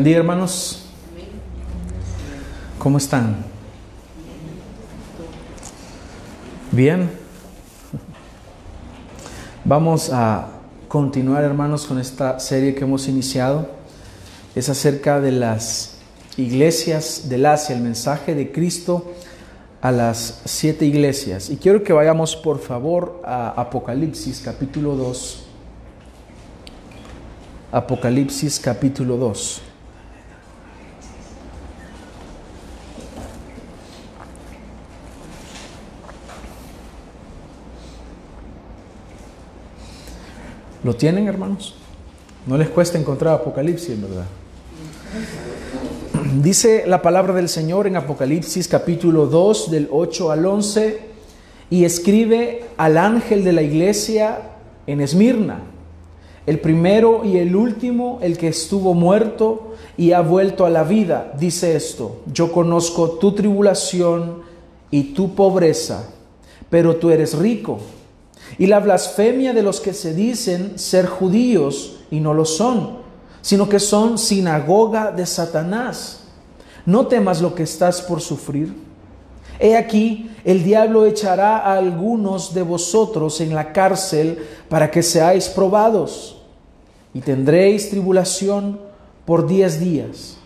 Bendiga hermanos. ¿Cómo están? Bien. Vamos a continuar hermanos con esta serie que hemos iniciado. Es acerca de las iglesias del Asia, el mensaje de Cristo a las siete iglesias. Y quiero que vayamos por favor a Apocalipsis capítulo 2. Apocalipsis capítulo 2. ¿Lo tienen, hermanos? No les cuesta encontrar Apocalipsis, ¿verdad? Dice la palabra del Señor en Apocalipsis capítulo 2 del 8 al 11 y escribe al ángel de la iglesia en Esmirna, el primero y el último, el que estuvo muerto y ha vuelto a la vida. Dice esto, yo conozco tu tribulación y tu pobreza, pero tú eres rico y la blasfemia de los que se dicen ser judíos y no lo son, sino que son sinagoga de Satanás. No temas lo que estás por sufrir. He aquí, el diablo echará a algunos de vosotros en la cárcel para que seáis probados, y tendréis tribulación por diez días.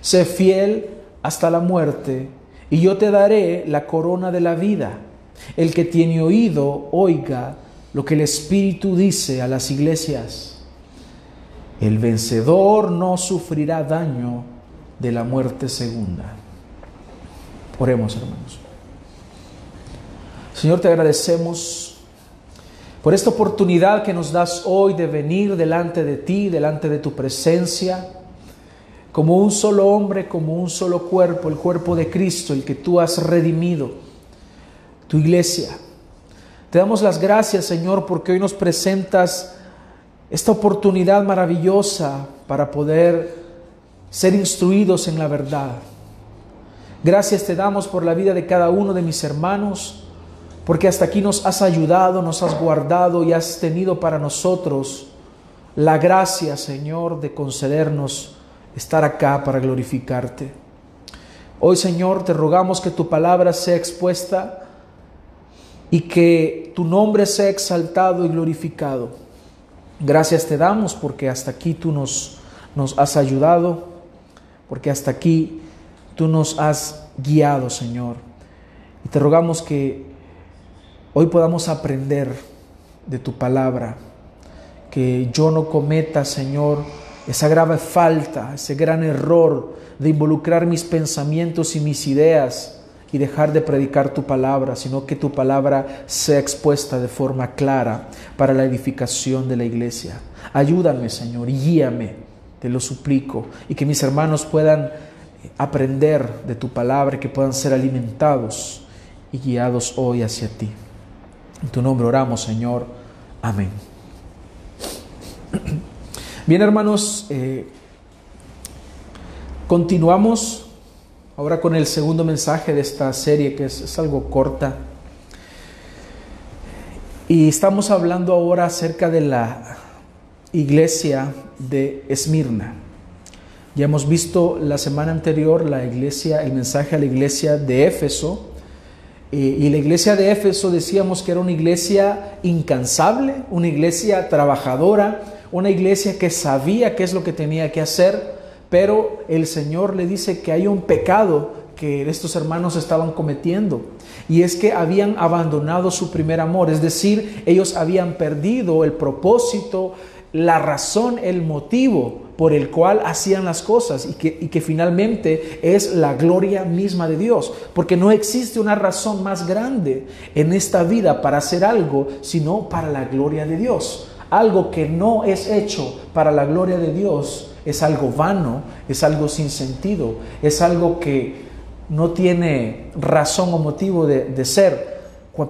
Sé fiel hasta la muerte, y yo te daré la corona de la vida. El que tiene oído, oiga lo que el Espíritu dice a las iglesias. El vencedor no sufrirá daño de la muerte segunda. Oremos, hermanos. Señor, te agradecemos por esta oportunidad que nos das hoy de venir delante de ti, delante de tu presencia, como un solo hombre, como un solo cuerpo, el cuerpo de Cristo, el que tú has redimido tu iglesia. Te damos las gracias, Señor, porque hoy nos presentas esta oportunidad maravillosa para poder ser instruidos en la verdad. Gracias te damos por la vida de cada uno de mis hermanos, porque hasta aquí nos has ayudado, nos has guardado y has tenido para nosotros la gracia, Señor, de concedernos estar acá para glorificarte. Hoy, Señor, te rogamos que tu palabra sea expuesta y que tu nombre sea exaltado y glorificado. Gracias te damos porque hasta aquí tú nos, has ayudado, porque hasta aquí tú nos has guiado, Señor. Y te rogamos que hoy podamos aprender de tu palabra, que yo no cometa, Señor, esa grave falta, ese gran error de involucrar mis pensamientos y mis ideas y dejar de predicar tu palabra, sino que tu palabra sea expuesta de forma clara para la edificación de la iglesia. Ayúdame, Señor, y guíame, te lo suplico, y que mis hermanos puedan aprender de tu palabra, que puedan ser alimentados y guiados hoy hacia ti. En tu nombre oramos, Señor. Amén. Bien, hermanos, eh, continuamos Ahora con el segundo mensaje de esta serie, que es, algo corta. Y estamos hablando ahora acerca de la iglesia de Esmirna. Ya hemos visto la semana anterior la iglesia, el mensaje a la iglesia de Éfeso. Y la iglesia de Éfeso decíamos que era una iglesia incansable, una iglesia trabajadora, una iglesia que sabía qué es lo que tenía que hacer, pero el Señor le dice que hay un pecado que estos hermanos estaban cometiendo y es que habían abandonado su primer amor, es decir, ellos habían perdido el propósito, la razón, el motivo por el cual hacían las cosas y que, finalmente es la gloria misma de Dios. Porque no existe una razón más grande en esta vida para hacer algo sino para la gloria de Dios. Algo que no es hecho para la gloria de Dios es algo vano, es algo sin sentido, es algo que no tiene razón o motivo de, ser.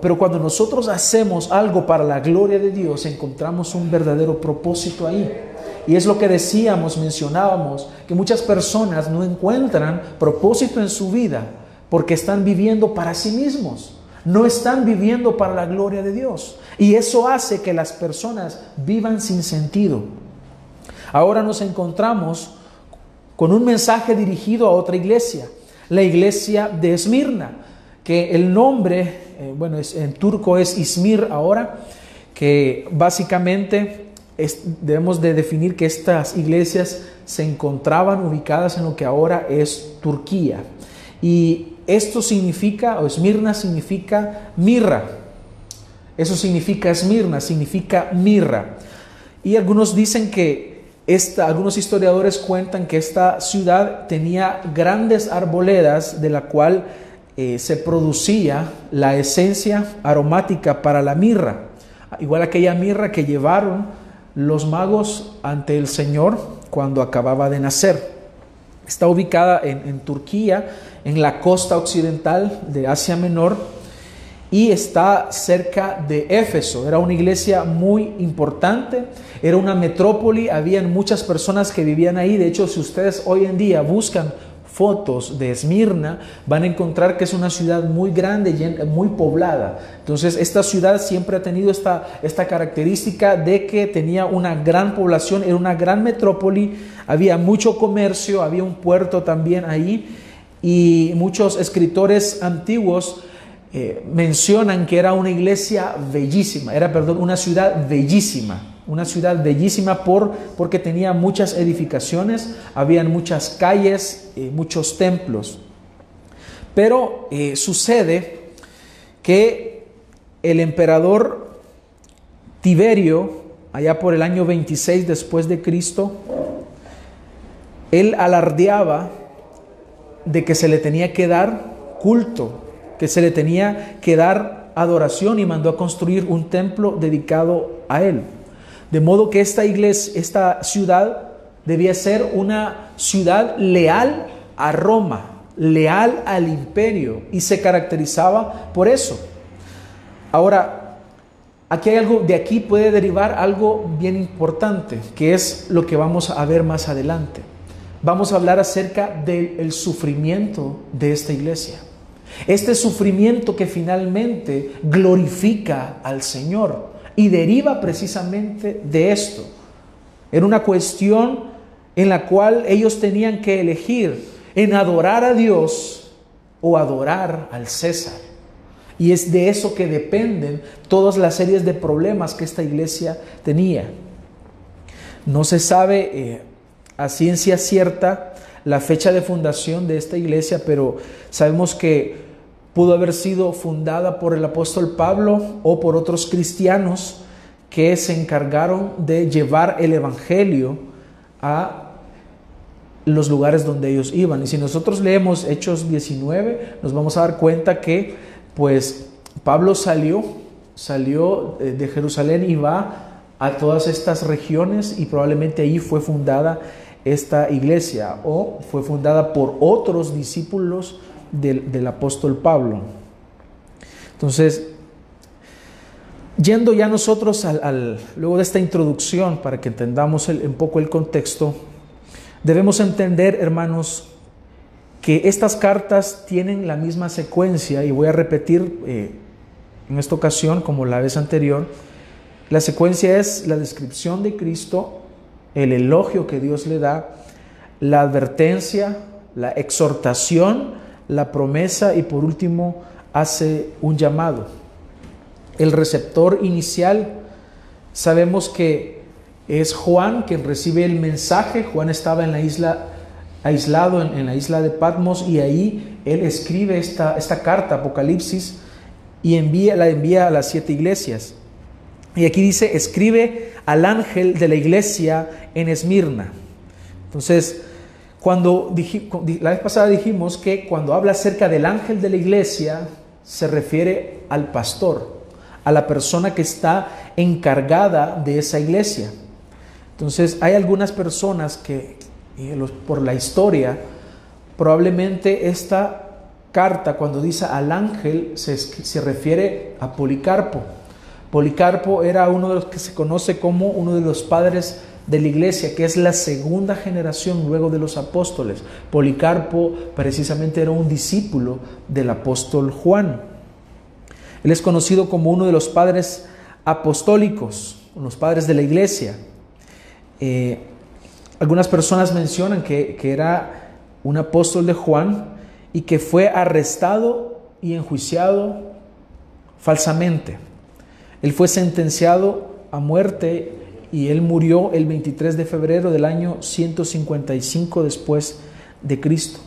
Pero cuando nosotros hacemos algo para la gloria de Dios, encontramos un verdadero propósito ahí. Y es lo que decíamos, mencionábamos, que muchas personas no encuentran propósito en su vida porque están viviendo para sí mismos, no están viviendo para la gloria de Dios. Y eso hace que las personas vivan sin sentido. Ahora nos encontramos con un mensaje dirigido a otra iglesia, la iglesia de Esmirna, que el nombre, eh, bueno, en turco es Ismir ahora, que básicamente debemos de definir que estas iglesias se encontraban ubicadas en lo que ahora es Turquía. Y esto significa, o Esmirna significa mirra. Eso significa Esmirna, significa mirra. Y algunos dicen que algunos historiadores cuentan que esta ciudad tenía grandes arboledas de la cual eh, se producía la esencia aromática para la mirra, igual aquella mirra que llevaron los magos ante el Señor cuando acababa de nacer. Está ubicada en, Turquía, en la costa occidental de Asia Menor, y está cerca de Éfeso. Era una iglesia muy importante, era una metrópoli, habían muchas personas que vivían ahí. De hecho, si ustedes hoy en día buscan fotos de Esmirna, van a encontrar que es una ciudad muy grande, muy poblada. Entonces, esta ciudad siempre ha tenido esta, esta característica de que tenía una gran población, era una gran metrópoli, había mucho comercio, había un puerto también ahí, y muchos escritores antiguos eh, mencionan que era una iglesia bellísima, era, perdón, una ciudad bellísima una ciudad bellísima por, porque tenía muchas edificaciones, habían muchas calles, eh, muchos templos. Pero eh, sucede que el emperador Tiberio, allá por el año 26 después de Cristo, él alardeaba de que se le tenía que dar culto, que se le tenía que dar adoración y mandó a construir un templo dedicado a él. De modo que esta iglesia, esta ciudad debía ser una ciudad leal a Roma, leal al imperio y se caracterizaba por eso. Ahora, aquí hay algo, de aquí puede derivar algo bien importante, que es lo que vamos a ver más adelante. Vamos a hablar acerca del sufrimiento de esta iglesia. Este sufrimiento que finalmente glorifica al Señor y deriva precisamente de esto. Era una cuestión en la cual ellos tenían que elegir en adorar a Dios o adorar al César. Y es de eso que dependen todas las series de problemas que esta iglesia tenía. No se sabe eh, a ciencia cierta la fecha de fundación de esta iglesia, pero sabemos que pudo haber sido fundada por el apóstol Pablo o por otros cristianos que se encargaron de llevar el Evangelio a los lugares donde ellos iban. Y si nosotros leemos Hechos 19, nos vamos a dar cuenta que pues Pablo salió, salió eh, de Jerusalén y va a todas estas regiones y probablemente ahí fue fundada esta iglesia o fue fundada por otros discípulos del, apóstol Pablo. Entonces, yendo ya nosotros al, luego de esta introducción, para que entendamos un poco el contexto, debemos entender, hermanos, que estas cartas tienen la misma secuencia, y voy a repetir eh, en esta ocasión como la vez anterior, la secuencia es la descripción de Cristo, el elogio que Dios le da, la advertencia, la exhortación la promesa y por último hace un llamado. El receptor inicial sabemos que es Juan quien recibe el mensaje. Juan estaba en la isla, aislado en, la isla de Patmos y ahí él escribe esta, esta carta, Apocalipsis, y envía, la envía a las siete iglesias. Y aquí dice, escribe al ángel de la iglesia en Esmirna. Entonces, cuando la vez pasada dijimos que cuando habla acerca del ángel de la iglesia, se refiere al pastor, a la persona que está encargada de esa iglesia. Entonces, hay algunas personas que, por la historia, probablemente esta carta, cuando dice al ángel, se, se refiere a Policarpo. Policarpo era uno de los que se conoce como uno de los padres de la iglesia, que es la segunda generación luego de los apóstoles. Policarpo precisamente era un discípulo del apóstol Juan. Él es conocido como uno de los padres apostólicos, los padres de la iglesia. Eh, Algunas personas mencionan que, que era un apóstol de Juan y que fue arrestado y enjuiciado falsamente. Él fue sentenciado a muerte y él murió el 23 de febrero del año 155 después de Cristo,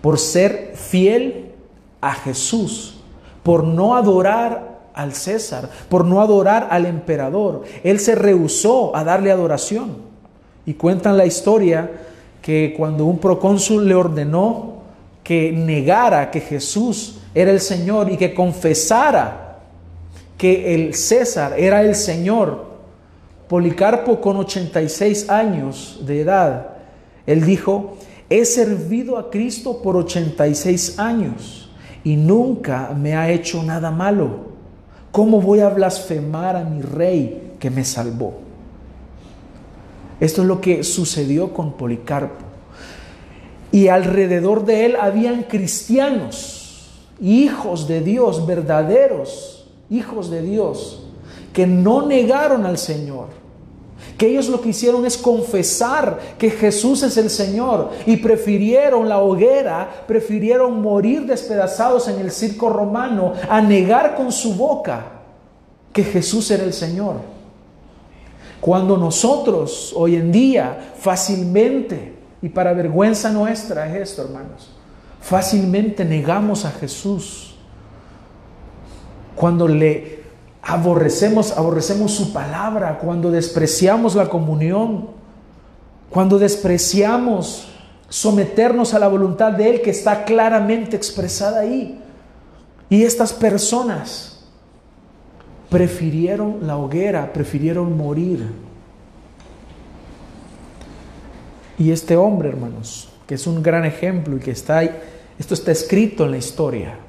por ser fiel a Jesús, por no adorar al César, por no adorar al emperador. Él se rehusó a darle adoración. Y cuentan la historia que cuando un procónsul le ordenó que negara que Jesús era el Señor y que confesara que el César era el Señor, Policarpo con 86 años de edad, él dijo, he servido a Cristo por 86 años y nunca me ha hecho nada malo. ¿Cómo voy a blasfemar a mi rey que me salvó? Esto es lo que sucedió con Policarpo. Y alrededor de él habían cristianos, hijos de Dios, verdaderos hijos de Dios, que no negaron al Señor, que ellos lo que hicieron es confesar que Jesús es el Señor y prefirieron la hoguera, prefirieron morir despedazados en el circo romano a negar con su boca que Jesús era el Señor. Cuando nosotros hoy en día fácilmente, y para vergüenza nuestra es esto, hermanos, fácilmente negamos a Jesús. Cuando le aborrecemos, aborrecemos su palabra, cuando despreciamos la comunión, cuando despreciamos someternos a la voluntad de Él que está claramente expresada ahí. Y estas personas prefirieron la hoguera, prefirieron morir. Y este hombre, hermanos, que es un gran ejemplo y que está ahí, esto está escrito en la historia.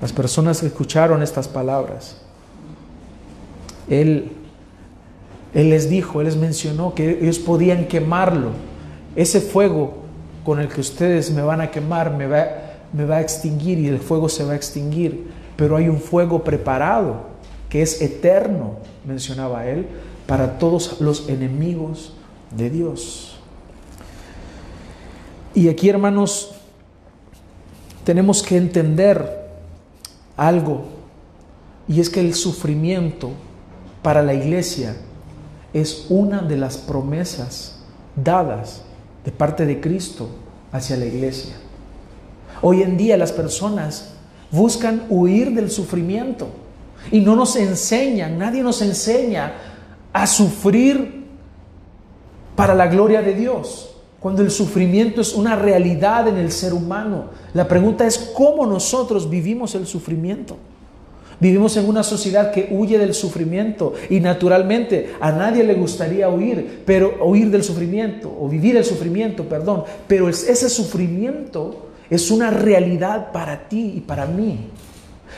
Las personas que escucharon estas palabras, él, él les dijo, Él les mencionó que ellos podían quemarlo. Ese fuego con el que ustedes me van a quemar me va, me va a extinguir y el fuego se va a extinguir. Pero hay un fuego preparado que es eterno, mencionaba Él, para todos los enemigos de Dios. Y aquí, hermanos, tenemos que entender algo, y es que el sufrimiento para la iglesia es una de las promesas dadas de parte de Cristo hacia la iglesia. Hoy en día las personas buscan huir del sufrimiento y no nos enseñan, nadie nos enseña a sufrir para la gloria de Dios. Cuando el sufrimiento es una realidad en el ser humano, la pregunta es cómo nosotros vivimos el sufrimiento. Vivimos en una sociedad que huye del sufrimiento y naturalmente a nadie le gustaría huir, pero huir del sufrimiento o vivir el sufrimiento, perdón, pero ese sufrimiento es una realidad para ti y para mí.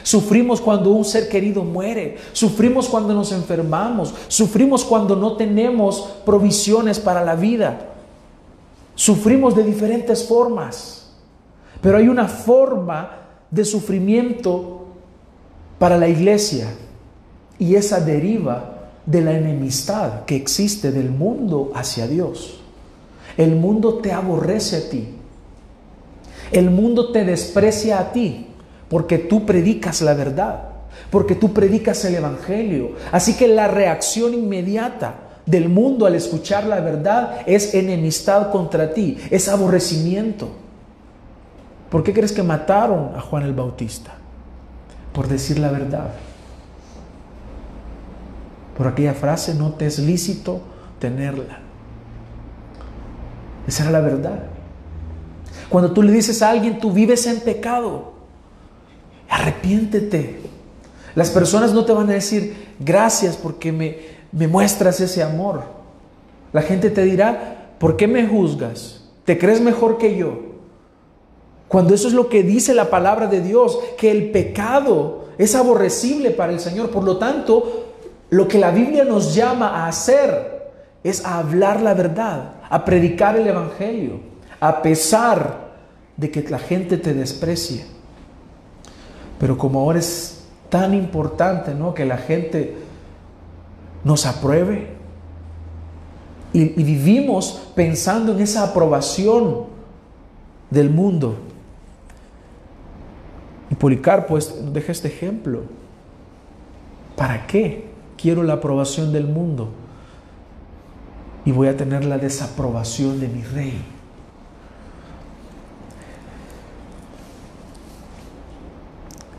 Sufrimos cuando un ser querido muere, sufrimos cuando nos enfermamos, sufrimos cuando no tenemos provisiones para la vida. Sufrimos de diferentes formas, pero hay una forma de sufrimiento para la iglesia y esa deriva de la enemistad que existe del mundo hacia Dios. El mundo te aborrece a ti. El mundo te desprecia a ti porque tú predicas la verdad, porque tú predicas el Evangelio. Así que la reacción inmediata del mundo al escuchar la verdad es enemistad contra ti, es aborrecimiento. ¿Por qué crees que mataron a Juan el Bautista? por decir la verdad. Por aquella frase, no te es lícito tenerla. Esa era la verdad. Cuando tú le dices a alguien, tú vives en pecado, arrepiéntete. Las personas no te van a decir, gracias porque me, me muestras ese amor. La gente te dirá, ¿por qué me juzgas? ¿Te crees mejor que yo? Cuando eso es lo que dice la palabra de Dios, que el pecado es aborrecible para el Señor. Por lo tanto, lo que la Biblia nos llama a hacer es a hablar la verdad, a predicar el Evangelio, a pesar de que la gente te desprecie. Pero como ahora es tan importante ¿no? que la gente nos apruebe, y, vivimos pensando en esa aprobación del mundo. Y Policarpo deja este ejemplo. ¿Para qué quiero la aprobación del mundo? Y voy a tener la desaprobación de mi rey.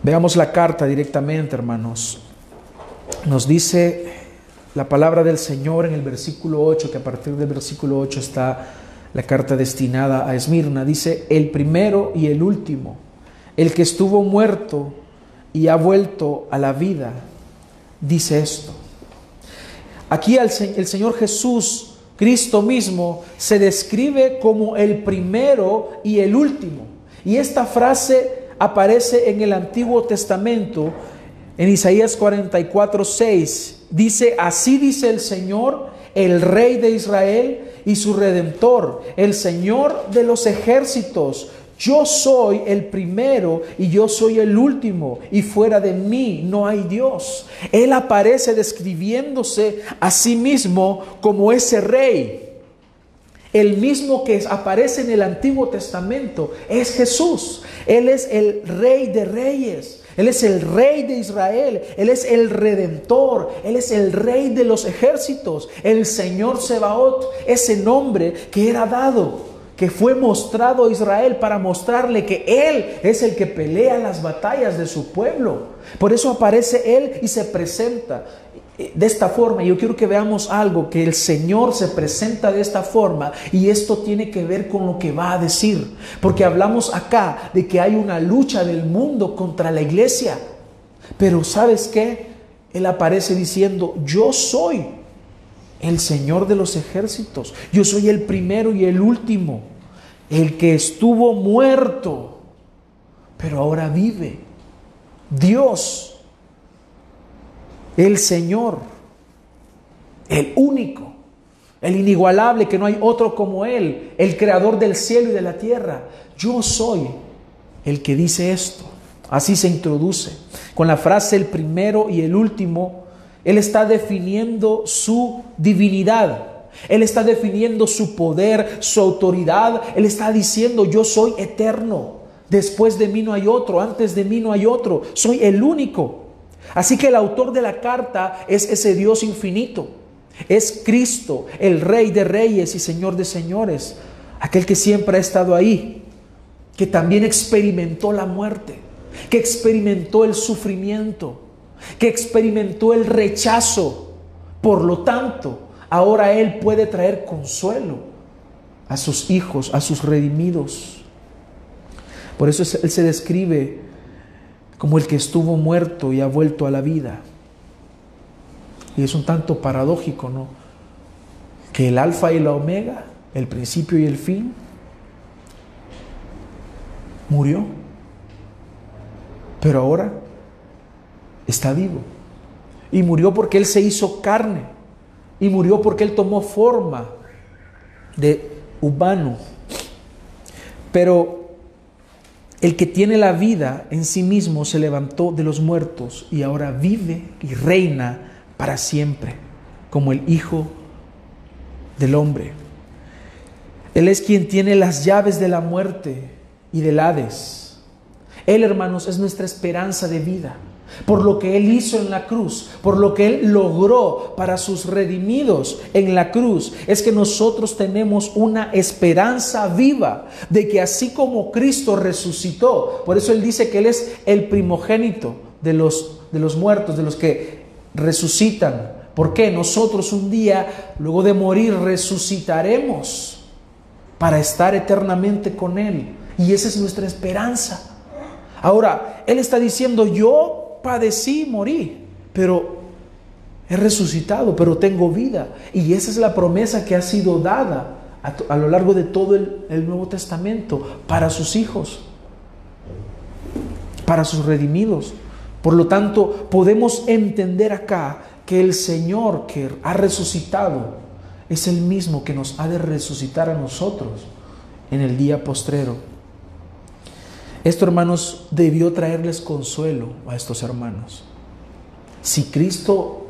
Veamos la carta directamente, hermanos. Nos dice la palabra del Señor en el versículo 8, que a partir del versículo 8 está la carta destinada a Esmirna. Dice, el primero y el último, el que estuvo muerto y ha vuelto a la vida, dice esto. Aquí el, el Señor Jesús, Cristo mismo, se describe como el primero y el último. Y esta frase aparece en el Antiguo Testamento, en Isaías 44, 6. Dice, así dice el Señor, el Rey de Israel y su Redentor, el Señor de los ejércitos. Yo soy el primero y yo soy el último y fuera de mí no hay Dios. Él aparece describiéndose a sí mismo como ese rey. El mismo que aparece en el Antiguo Testamento es Jesús. Él es el rey de reyes. Él es el rey de Israel. Él es el redentor. Él es el rey de los ejércitos. El Señor Sebaot, ese nombre que era dado, que fue mostrado a Israel para mostrarle que Él es el que pelea las batallas de su pueblo. Por eso aparece Él y se presenta de esta forma. Yo quiero que veamos algo, que el Señor se presenta de esta forma y esto tiene que ver con lo que va a decir. Porque hablamos acá de que hay una lucha del mundo contra la iglesia. Pero ¿sabes qué? Él aparece diciendo, yo soy el Señor de los ejércitos. Yo soy el primero y el último. El que estuvo muerto, pero ahora vive. Dios el Señor, el único, el inigualable, que no hay otro como Él, el creador del cielo y de la tierra. Yo soy el que dice esto. Así se introduce. Con la frase el primero y el último, Él está definiendo su divinidad. Él está definiendo su poder, su autoridad. Él está diciendo, yo soy eterno. Después de mí no hay otro, antes de mí no hay otro. Soy el único. Así que el autor de la carta es ese Dios infinito. Es Cristo, el Rey de Reyes y Señor de Señores. Aquel que siempre ha estado ahí. Que también experimentó la muerte. Que experimentó el sufrimiento. Que experimentó el rechazo. Por lo tanto, ahora Él puede traer consuelo a sus hijos, a sus redimidos. Por eso Él se describe como el que estuvo muerto y ha vuelto a la vida. Y es un tanto paradójico, ¿no? Que el alfa y la omega, el principio y el fin, murió. Pero ahora está vivo. Y murió porque Él se hizo carne. Y murió porque Él tomó forma de humano. Pero el que tiene la vida en sí mismo se levantó de los muertos y ahora vive y reina para siempre como el Hijo del Hombre. Él es quien tiene las llaves de la muerte y del Hades. Él, hermanos, es nuestra esperanza de vida por lo que Él hizo en la cruz, por lo que Él logró para sus redimidos en la cruz, es que nosotros tenemos una esperanza viva de que así como Cristo resucitó, por eso Él dice que Él es el primogénito de los, de los muertos, de los que resucitan. ¿Por qué? Nosotros un día, luego de morir, resucitaremos para estar eternamente con Él. Y esa es nuestra esperanza. Ahora, Él está diciendo, yo padecí, morí, pero he resucitado, pero tengo vida. Y esa es la promesa que ha sido dada a, lo largo de todo el, Nuevo Testamento para sus hijos, para sus redimidos. Por lo tanto, podemos entender acá que el Señor que ha resucitado es el mismo que nos ha de resucitar a nosotros en el día postrero. Esto, hermanos, debió traerles consuelo a estos hermanos. Si Cristo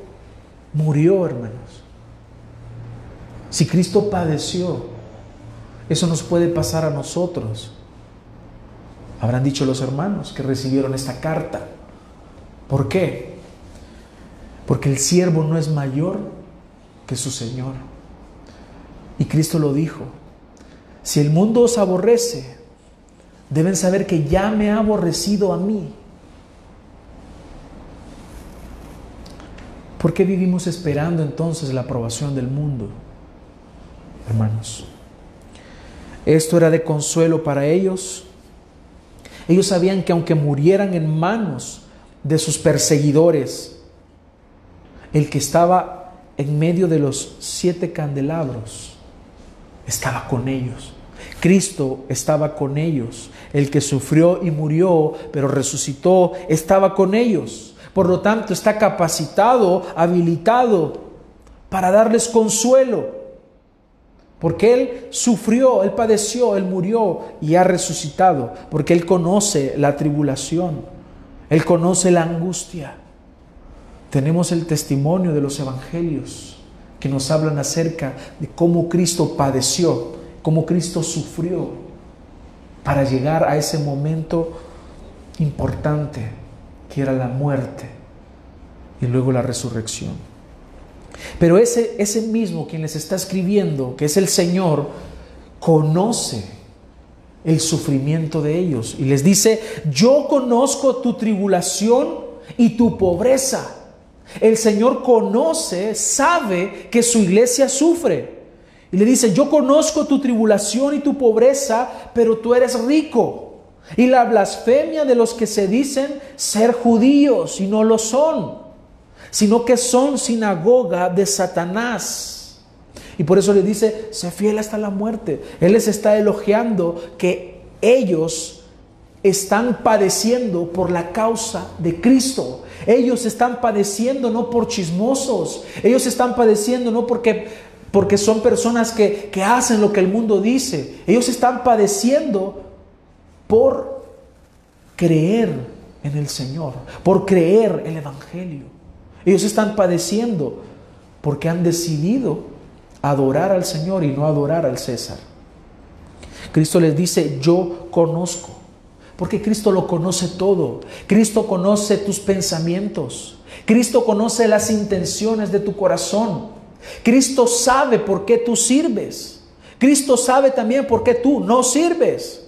murió, hermanos, Si Cristo padeció, eso nos puede pasar a nosotros. Habrán dicho los hermanos que recibieron esta carta. ¿Por qué? Porque el siervo no es mayor que su Señor. Y Cristo lo dijo. Si el mundo os aborrece, deben saber que ya me ha aborrecido a mí. ¿Por qué vivimos esperando entonces la aprobación del mundo? Hermanos, esto era de consuelo para ellos. Ellos sabían que aunque murieran en manos de sus perseguidores, el que estaba en medio de los siete candelabros estaba con ellos. Cristo estaba con ellos. El que sufrió y murió, pero resucitó, estaba con ellos. Por lo tanto, está capacitado, habilitado para darles consuelo. Porque Él sufrió, Él padeció, Él murió y ha resucitado. Porque Él conoce la tribulación, Él conoce la angustia. Tenemos el testimonio de los evangelios que nos hablan acerca de cómo Cristo padeció, cómo Cristo sufrió para llegar a ese momento importante que era la muerte y luego la resurrección. Pero ese, ese mismo quien les está escribiendo, que es el Señor, conoce el sufrimiento de ellos y les dice, yo conozco tu tribulación y tu pobreza. El Señor conoce, sabe que su iglesia sufre. Y le dice, yo conozco tu tribulación y tu pobreza, pero tú eres rico y la blasfemia de los que se dicen ser judíos y no lo son, sino que son sinagoga de Satanás. Y por eso le dice, sé fiel hasta la muerte. Él les está elogiando que ellos están padeciendo por la causa de Cristo. Ellos están padeciendo no por chismosos. Ellos están padeciendo no porque, porque son personas que, que hacen lo que el mundo dice. Ellos están padeciendo por creer en el Señor, por creer el Evangelio. Ellos están padeciendo porque han decidido adorar al Señor y no adorar al César. Cristo les dice, yo conozco, porque Cristo lo conoce todo. Cristo conoce tus pensamientos. Cristo conoce las intenciones de tu corazón. Cristo sabe por qué tú sirves. Cristo sabe también por qué tú no sirves.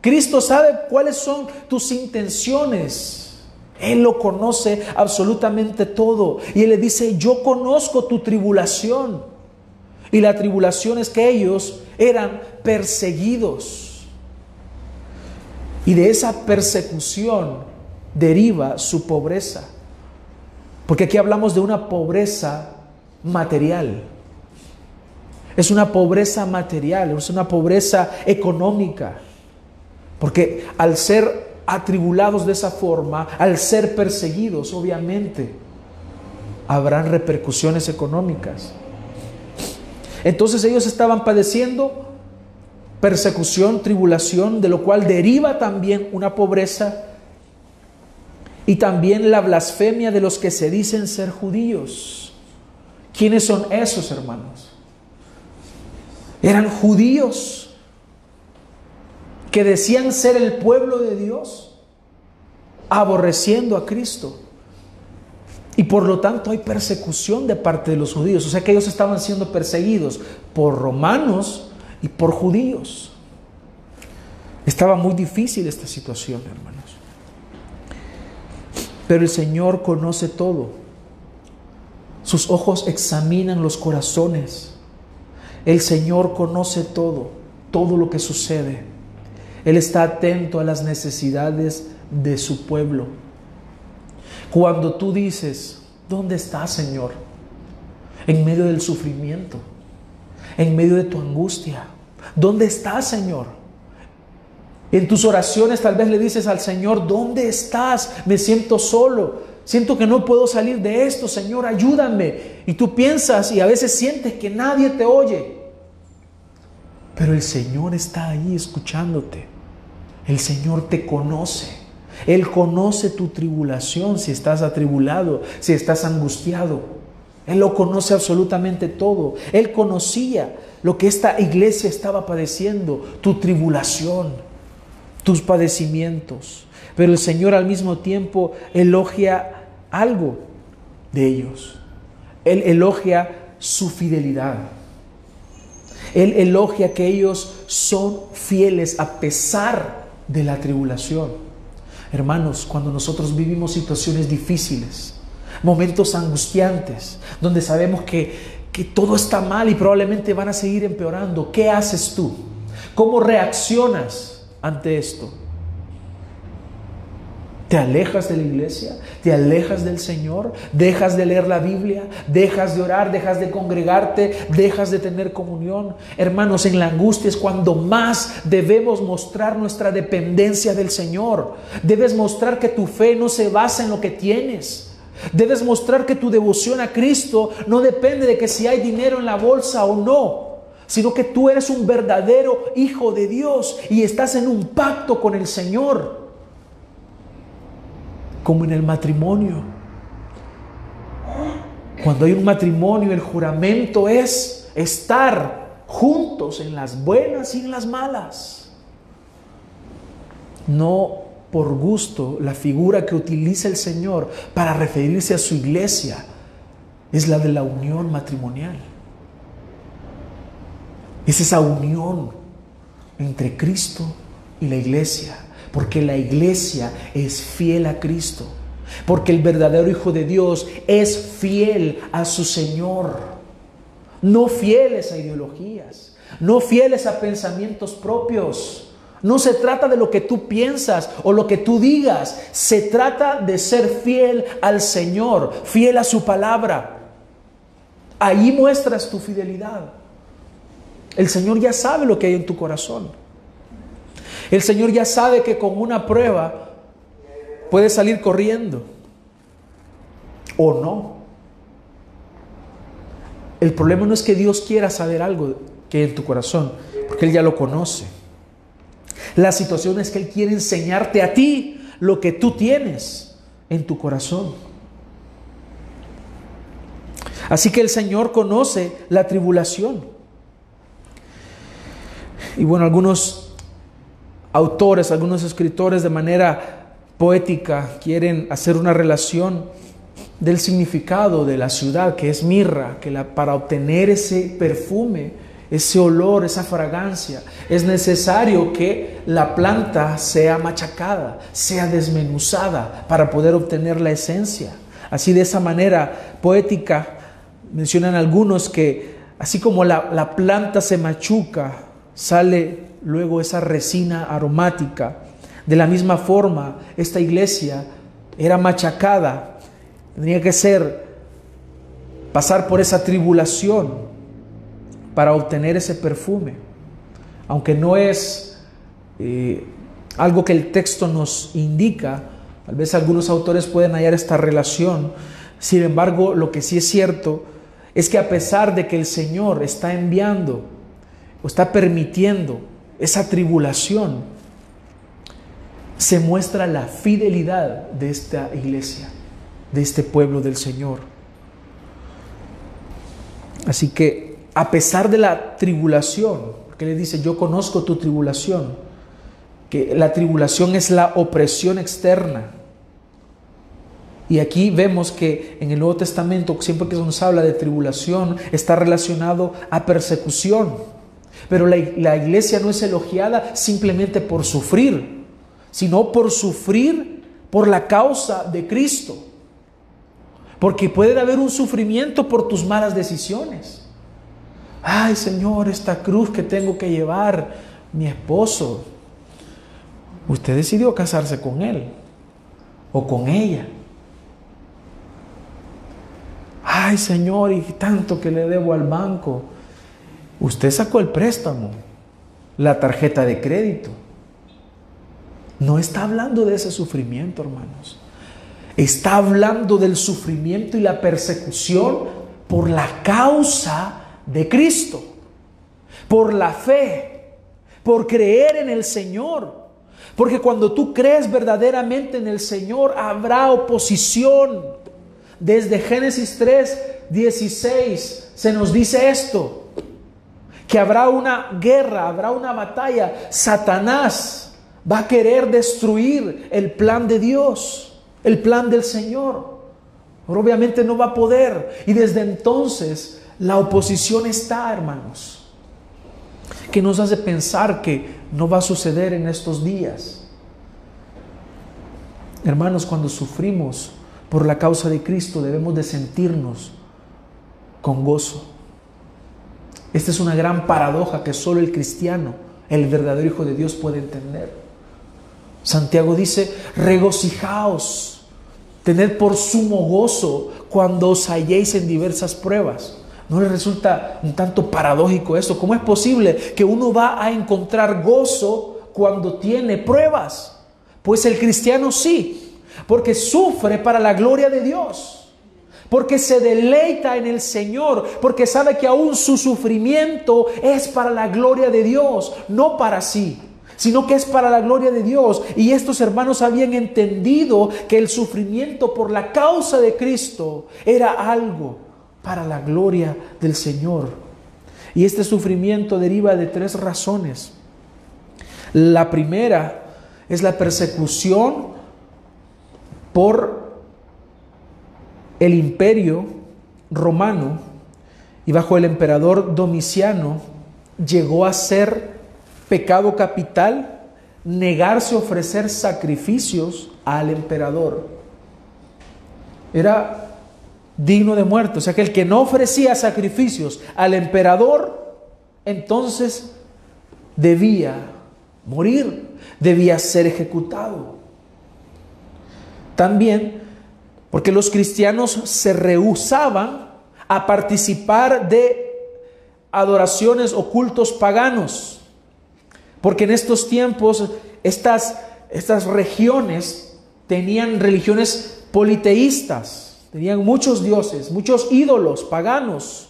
Cristo sabe cuáles son tus intenciones. Él lo conoce absolutamente todo. Y Él le dice, yo conozco tu tribulación. Y la tribulación es que ellos eran perseguidos. Y de esa persecución deriva su pobreza. Porque aquí hablamos de una pobreza material. Es una pobreza material, es una pobreza económica. Porque al ser atribulados de esa forma, al ser perseguidos, obviamente, habrán repercusiones económicas. Entonces ellos estaban padeciendo persecución, tribulación, de lo cual deriva también una pobreza y también la blasfemia de los que se dicen ser judíos. ¿Quiénes son esos hermanos? Eran judíos que decían ser el pueblo de Dios, aborreciendo a Cristo. Y por lo tanto hay persecución de parte de los judíos. O sea que ellos estaban siendo perseguidos por romanos y por judíos. Estaba muy difícil esta situación, hermanos. Pero el Señor conoce todo. Sus ojos examinan los corazones. El Señor conoce todo, todo lo que sucede. Él está atento a las necesidades de su pueblo. Cuando tú dices, ¿dónde estás, Señor? En medio del sufrimiento, en medio de tu angustia. ¿Dónde estás, Señor? En tus oraciones tal vez le dices al Señor, ¿dónde estás? Me siento solo. Siento que no puedo salir de esto, Señor, ayúdame. Y tú piensas y a veces sientes que nadie te oye. Pero el Señor está ahí escuchándote. El Señor te conoce. Él conoce tu tribulación si estás atribulado, si estás angustiado. Él lo conoce absolutamente todo. Él conocía lo que esta iglesia estaba padeciendo, tu tribulación, tus padecimientos. Pero el Señor al mismo tiempo elogia algo de ellos. Él elogia su fidelidad. Él elogia que ellos son fieles a pesar de la tribulación. Hermanos, cuando nosotros vivimos situaciones difíciles, momentos angustiantes, donde sabemos que, que todo está mal y probablemente van a seguir empeorando, ¿qué haces tú? ¿Cómo reaccionas ante esto? ¿Te alejas de la iglesia? ¿Te alejas del Señor? ¿Dejas de leer la Biblia? ¿Dejas de orar? ¿Dejas de congregarte? ¿Dejas de tener comunión? Hermanos, en la angustia es cuando más debemos mostrar nuestra dependencia del Señor. Debes mostrar que tu fe no se basa en lo que tienes. Debes mostrar que tu devoción a Cristo no depende de que si hay dinero en la bolsa o no sino que tú eres un verdadero hijo de Dios y estás en un pacto con el Señor como en el matrimonio. Cuando hay un matrimonio, el juramento es estar juntos en las buenas y en las malas. No por gusto, la figura que utiliza el Señor para referirse a su iglesia es la de la unión matrimonial. Es esa unión entre Cristo y la iglesia porque la iglesia es fiel a Cristo. Porque el verdadero Hijo de Dios es fiel a su Señor. No fieles a ideologías. No fieles a pensamientos propios. No se trata de lo que tú piensas o lo que tú digas. Se trata de ser fiel al Señor, fiel a su palabra. Ahí muestras tu fidelidad. El Señor ya sabe lo que hay en tu corazón. El Señor ya sabe que con una prueba puede salir corriendo o no. El problema no es que Dios quiera saber algo que hay en tu corazón, porque Él ya lo conoce. La situación es que Él quiere enseñarte a ti lo que tú tienes en tu corazón. Así que el Señor conoce la tribulación. Y bueno, algunos autores, algunos escritores de manera poética quieren hacer una relación del significado de la ciudad, que es mirra, que la, para obtener ese perfume, ese olor, esa fragancia, es necesario que la planta sea machacada, sea desmenuzada para poder obtener la esencia. Así de esa manera poética mencionan algunos que así como la, la planta se machuca, sale luego esa resina aromática. De la misma forma, esta iglesia era machacada, tenía que ser pasar por esa tribulación para obtener ese perfume, aunque no es eh, algo que el texto nos indica, tal vez algunos autores pueden hallar esta relación, sin embargo, lo que sí es cierto es que a pesar de que el Señor está enviando o está permitiendo esa tribulación, se muestra la fidelidad de esta iglesia, de este pueblo del Señor. Así que a pesar de la tribulación, porque le dice, yo conozco tu tribulación, que la tribulación es la opresión externa. Y aquí vemos que en el Nuevo Testamento, siempre que se nos habla de tribulación, está relacionado a persecución. Pero la, iglesia no es elogiada simplemente por sufrir, sino por sufrir por la causa de Cristo. Porque puede haber un sufrimiento por tus malas decisiones. Ay Señor, esta cruz que tengo que llevar, mi esposo, usted decidió casarse con él o con ella. Ay Señor, y tanto que le debo al banco. Usted sacó el préstamo, la tarjeta de crédito. No está hablando de ese sufrimiento, hermanos. Está hablando del sufrimiento y la persecución por la causa de Cristo, por la fe, por creer en el Señor. Porque cuando tú crees verdaderamente en el Señor, habrá oposición. Desde Génesis 3 16 se nos dice esto, que habrá una guerra, habrá una batalla. Satanás va a querer destruir el plan de Dios, el plan del Señor. Pero obviamente no va a poder. Y desde entonces la oposición está, hermanos, que nos hace pensar que no va a suceder en estos días. Hermanos, cuando sufrimos por la causa de Cristo debemos de sentirnos con gozo. Esta es una gran paradoja que solo el cristiano, el verdadero Hijo de Dios, puede entender. Santiago dice, regocijaos, tened por sumo gozo cuando os halléis en diversas pruebas. ¿No le resulta un tanto paradójico esto? ¿Cómo es posible que uno va a encontrar gozo cuando tiene pruebas? Pues el cristiano sí, porque sufre para la gloria de Dios porque se deleita en el Señor, porque sabe que aún su sufrimiento es para la gloria de Dios, no para sí, sino que es para la gloria de Dios. Y estos hermanos habían entendido que el sufrimiento por la causa de Cristo era algo para la gloria del Señor. Y este sufrimiento deriva de tres razones. La primera es la persecución por el imperio romano y bajo el emperador Domiciano llegó a ser pecado capital negarse a ofrecer sacrificios al emperador. Era digno de muerte, o sea que el que no ofrecía sacrificios al emperador, entonces debía morir, debía ser ejecutado. También porque los cristianos se rehusaban a participar de adoraciones o cultos paganos. Porque en estos tiempos estas, estas regiones tenían religiones politeístas, tenían muchos dioses, muchos ídolos paganos.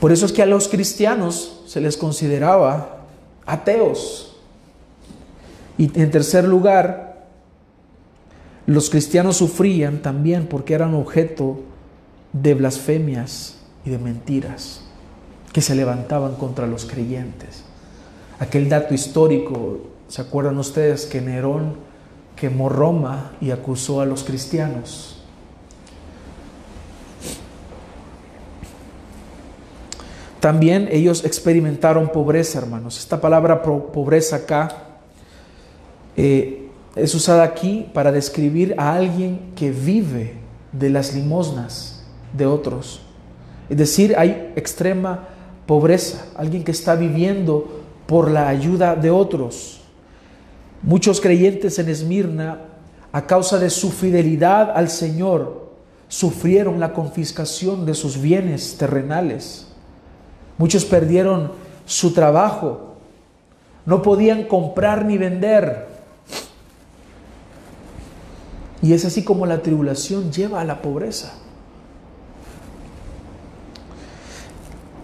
Por eso es que a los cristianos se les consideraba ateos. Y en tercer lugar, los cristianos sufrían también porque eran objeto de blasfemias y de mentiras que se levantaban contra los creyentes. Aquel dato histórico, ¿se acuerdan ustedes que Nerón quemó Roma y acusó a los cristianos? También ellos experimentaron pobreza, hermanos. Esta palabra pobreza acá eh, es usada aquí para describir a alguien que vive de las limosnas de otros. Es decir, hay extrema pobreza, alguien que está viviendo por la ayuda de otros. Muchos creyentes en Esmirna, a causa de su fidelidad al Señor, sufrieron la confiscación de sus bienes terrenales. Muchos perdieron su trabajo, no podían comprar ni vender y es así como la tribulación lleva a la pobreza.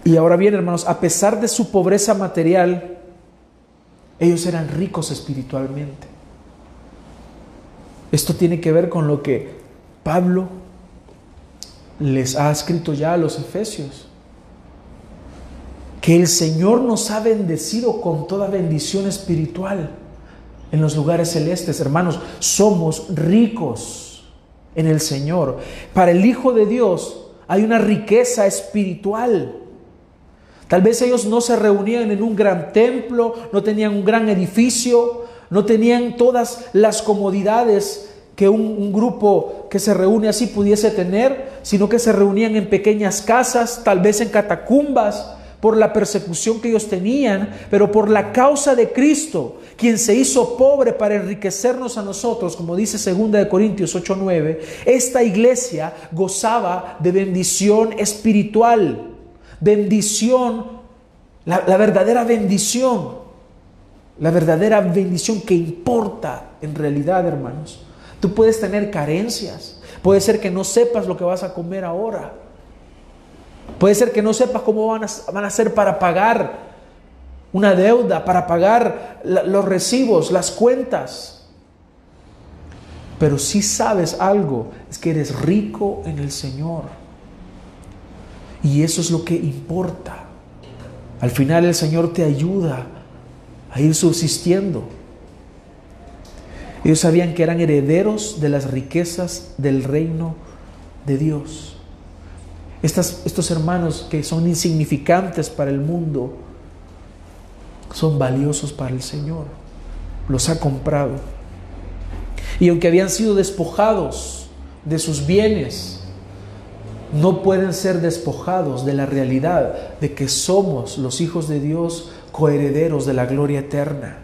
Y ahora bien, hermanos, a pesar de su pobreza material, ellos eran ricos espiritualmente. Esto tiene que ver con lo que Pablo les ha escrito ya a los efesios. Que el Señor nos ha bendecido con toda bendición espiritual en los lugares celestes, hermanos, somos ricos en el Señor. Para el Hijo de Dios hay una riqueza espiritual. Tal vez ellos no se reunían en un gran templo, no tenían un gran edificio, no tenían todas las comodidades que un, un, grupo que se reúne así pudiese tener, sino que se reunían en pequeñas casas, tal vez en catacumbas, por la persecución que ellos tenían, pero por la causa de Cristo, quien se hizo pobre para enriquecernos a nosotros, como dice 2 de Corintios 8:9, esta iglesia gozaba de bendición espiritual, bendición, la, la verdadera bendición, la verdadera bendición que importa en realidad, hermanos. Tú puedes tener carencias, puede ser que no sepas lo que vas a comer ahora. Puede ser que no sepas cómo van a, van a hacer para pagar una deuda, para pagar los recibos, las cuentas. Pero si sabes algo, es que eres rico en el Señor. Y eso es lo que importa. Al final el Señor te ayuda a ir subsistiendo. Ellos sabían que eran herederos de las riquezas del reino de Dios. estos hermanos que son insignificantes para el mundo son valiosos para el Señor. Los ha comprado. Y aunque habían sido despojados de sus bienes, no pueden ser despojados de la realidad de que somos los hijos de Dios coherederos de la gloria eterna.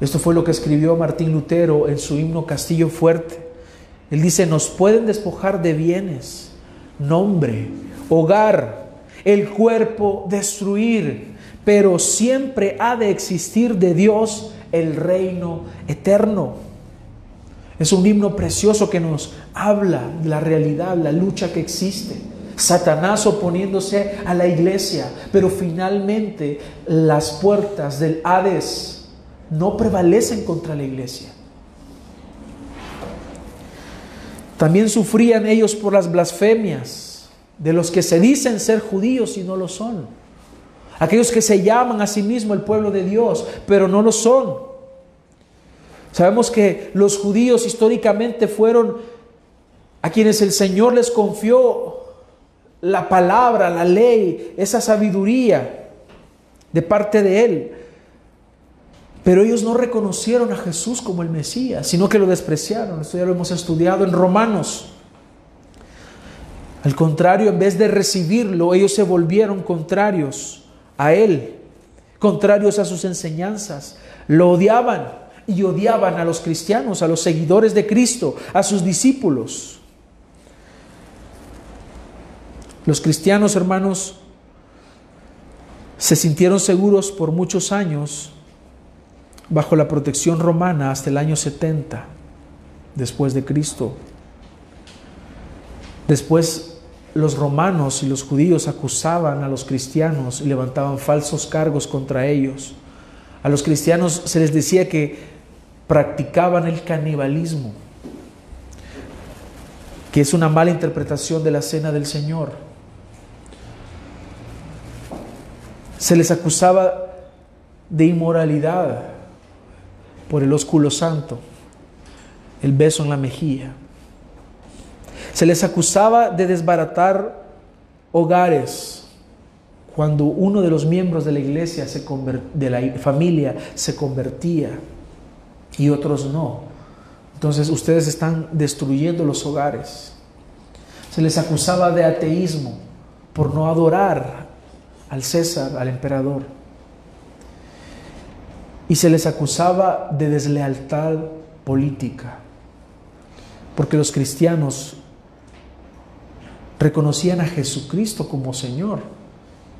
Esto fue lo que escribió Martín Lutero en su himno Castillo Fuerte. Él dice, nos pueden despojar de bienes, nombre, hogar, el cuerpo destruir, pero siempre ha de existir de Dios el reino eterno. Es un himno precioso que nos habla de la realidad, la lucha que existe. Satanás oponiéndose a la iglesia, pero finalmente las puertas del Hades no prevalecen contra la iglesia. También sufrían ellos por las blasfemias de los que se dicen ser judíos y no lo son. Aquellos que se llaman a sí mismos el pueblo de Dios, pero no lo son. Sabemos que los judíos históricamente fueron a quienes el Señor les confió la palabra, la ley, esa sabiduría de parte de Él. Pero ellos no reconocieron a Jesús como el Mesías, sino que lo despreciaron. Esto ya lo hemos estudiado en Romanos. Al contrario, en vez de recibirlo, ellos se volvieron contrarios a Él, contrarios a sus enseñanzas. Lo odiaban y odiaban a los cristianos, a los seguidores de Cristo, a sus discípulos. Los cristianos, hermanos, se sintieron seguros por muchos años bajo la protección romana hasta el año 70 después de Cristo. Después los romanos y los judíos acusaban a los cristianos y levantaban falsos cargos contra ellos. A los cristianos se les decía que practicaban el canibalismo, que es una mala interpretación de la cena del Señor. Se les acusaba de inmoralidad por el ósculo santo, el beso en la mejilla. Se les acusaba de desbaratar hogares cuando uno de los miembros de la iglesia, se de la familia, se convertía y otros no. Entonces ustedes están destruyendo los hogares. Se les acusaba de ateísmo por no adorar al César, al emperador. Y se les acusaba de deslealtad política, porque los cristianos reconocían a Jesucristo como Señor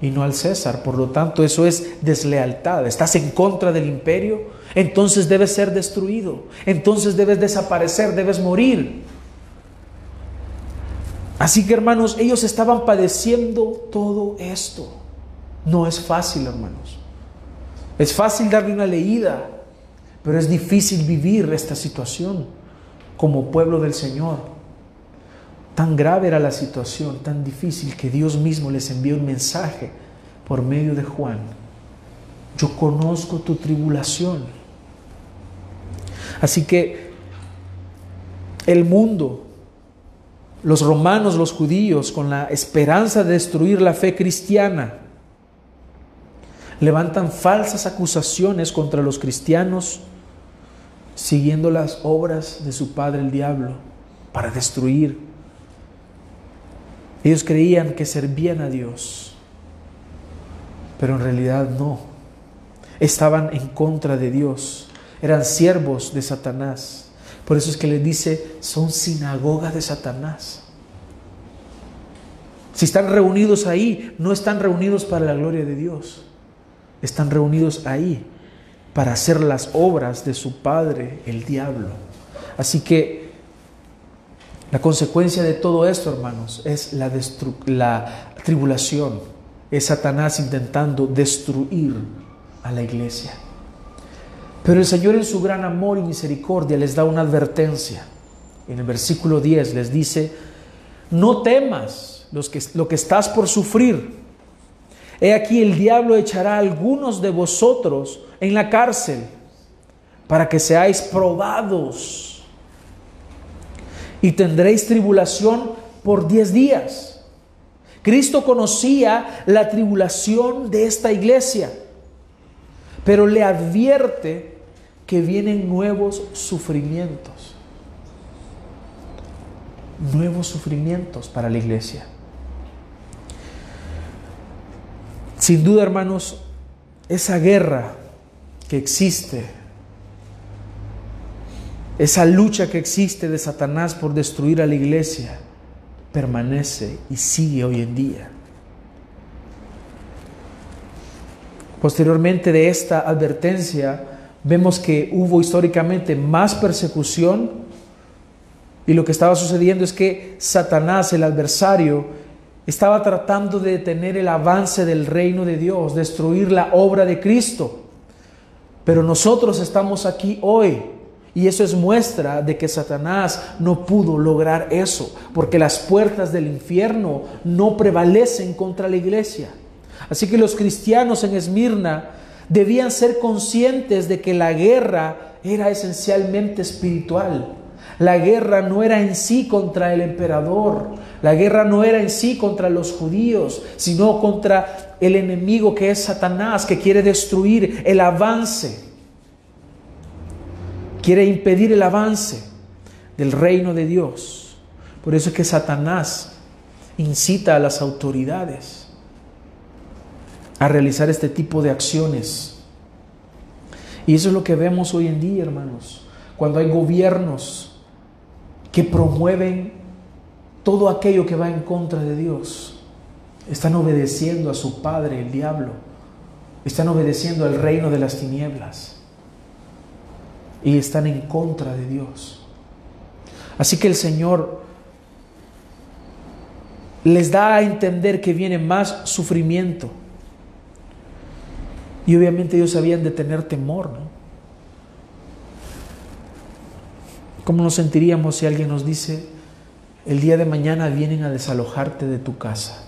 y no al César. Por lo tanto, eso es deslealtad. Estás en contra del imperio, entonces debes ser destruido, entonces debes desaparecer, debes morir. Así que hermanos, ellos estaban padeciendo todo esto. No es fácil, hermanos. Es fácil darle una leída, pero es difícil vivir esta situación como pueblo del Señor. Tan grave era la situación, tan difícil, que Dios mismo les envió un mensaje por medio de Juan. Yo conozco tu tribulación. Así que el mundo, los romanos, los judíos, con la esperanza de destruir la fe cristiana, levantan falsas acusaciones contra los cristianos, siguiendo las obras de su padre el diablo, para destruir ellos creían que servían a Dios, pero en realidad no. Estaban en contra de Dios, eran siervos de Satanás. Por eso es que les dice, son sinagoga de Satanás. Si están reunidos ahí, no están reunidos para la gloria de Dios. Están reunidos ahí para hacer las obras de su padre, el diablo. Así que la consecuencia de todo esto, hermanos, es la, la tribulación, es Satanás intentando destruir a la iglesia. Pero el Señor en su gran amor y misericordia les da una advertencia. En el versículo 10 les dice, no temas, los que, lo que estás por sufrir. He aquí el diablo echará a algunos de vosotros en la cárcel para que seáis probados y tendréis tribulación por diez días. Cristo conocía la tribulación de esta iglesia, pero le advierte que vienen nuevos sufrimientos. Nuevos sufrimientos para la iglesia. Sin duda, hermanos, esa guerra que existe, esa lucha que existe de Satanás por destruir a la iglesia, permanece y sigue hoy en día. Posteriormente de esta advertencia, vemos que hubo históricamente más persecución y lo que estaba sucediendo es que Satanás, el adversario, estaba tratando de detener el avance del reino de Dios, destruir la obra de Cristo. Pero nosotros estamos aquí hoy y eso es muestra de que Satanás no pudo lograr eso, porque las puertas del infierno no prevalecen contra la iglesia. Así que los cristianos en Esmirna debían ser conscientes de que la guerra era esencialmente espiritual. La guerra no era en sí contra el emperador, la guerra no era en sí contra los judíos, sino contra el enemigo que es Satanás, que quiere destruir el avance, quiere impedir el avance del reino de Dios. Por eso es que Satanás incita a las autoridades a realizar este tipo de acciones. Y eso es lo que vemos hoy en día, hermanos, cuando hay gobiernos que promueven todo aquello que va en contra de Dios. Están obedeciendo a su padre, el diablo. Están obedeciendo al reino de las tinieblas. Y están en contra de Dios. Así que el Señor les da a entender que viene más sufrimiento. Y obviamente ellos habían de tener temor, ¿no? ¿Cómo nos sentiríamos si alguien nos dice, el día de mañana vienen a desalojarte de tu casa?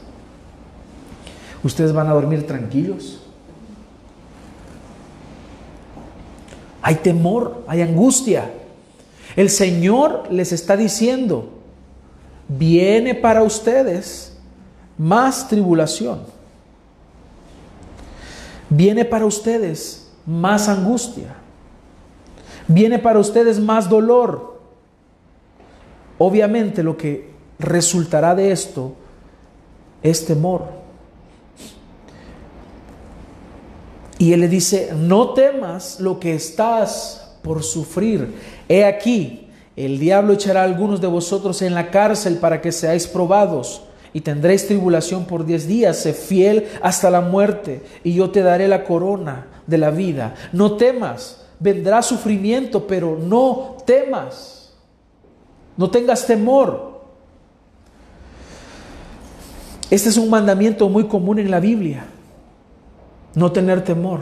¿Ustedes van a dormir tranquilos? Hay temor, hay angustia. El Señor les está diciendo, viene para ustedes más tribulación. Viene para ustedes más angustia viene para ustedes más dolor. Obviamente lo que resultará de esto es temor. Y él le dice, no temas lo que estás por sufrir. He aquí, el diablo echará a algunos de vosotros en la cárcel para que seáis probados y tendréis tribulación por diez días. Sé fiel hasta la muerte y yo te daré la corona de la vida. No temas vendrá sufrimiento, pero no temas, no tengas temor. Este es un mandamiento muy común en la Biblia, no tener temor.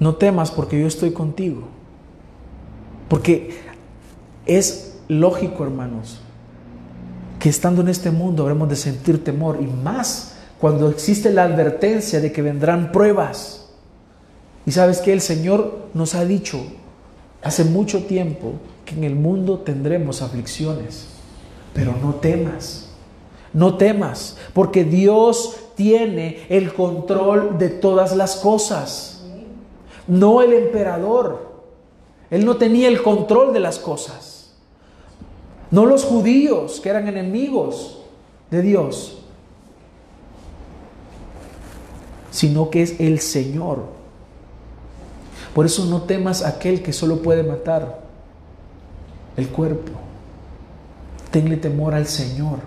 No temas porque yo estoy contigo. Porque es lógico, hermanos, que estando en este mundo habremos de sentir temor y más cuando existe la advertencia de que vendrán pruebas. Y sabes que el Señor nos ha dicho hace mucho tiempo que en el mundo tendremos aflicciones, pero no temas, no temas, porque Dios tiene el control de todas las cosas, no el emperador. Él no tenía el control de las cosas, no los judíos que eran enemigos de Dios, sino que es el Señor por eso no temas aquel que solo puede matar el cuerpo. Tenle temor al Señor,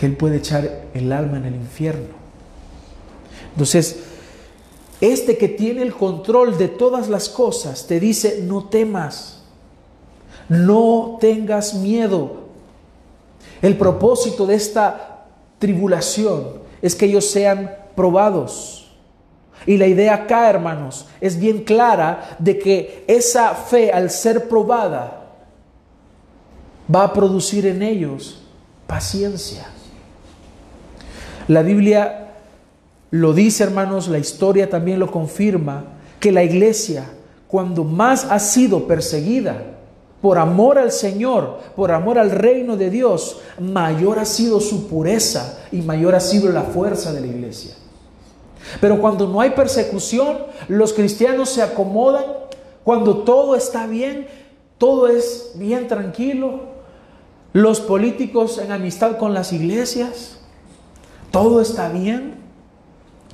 que Él puede echar el alma en el infierno. Entonces, este que tiene el control de todas las cosas te dice, no temas, no tengas miedo. El propósito de esta tribulación es que ellos sean probados y la idea acá, hermanos, es bien clara de que esa fe al ser probada va a producir en ellos paciencia. La Biblia lo dice, hermanos, la historia también lo confirma, que la iglesia, cuando más ha sido perseguida por amor al Señor, por amor al reino de Dios, mayor ha sido su pureza y mayor ha sido la fuerza de la iglesia. Pero cuando no hay persecución, los cristianos se acomodan, cuando todo está bien, todo es bien tranquilo, los políticos en amistad con las iglesias, todo está bien,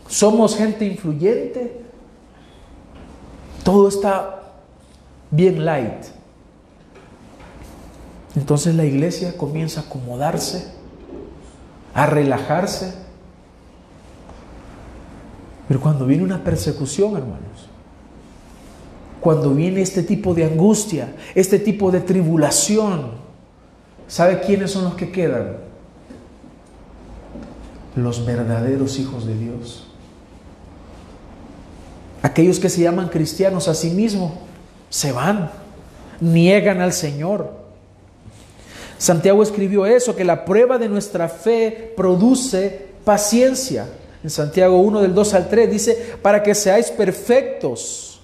somos gente influyente, todo está bien light. Entonces la iglesia comienza a acomodarse, a relajarse. Pero cuando viene una persecución, hermanos, cuando viene este tipo de angustia, este tipo de tribulación, ¿Sabe quiénes son los que quedan? Los verdaderos hijos de Dios. Aquellos que se llaman cristianos a sí mismos se van, niegan al Señor. Santiago escribió eso, que la prueba de nuestra fe produce paciencia. En Santiago 1 del 2 al 3 dice, para que seáis perfectos,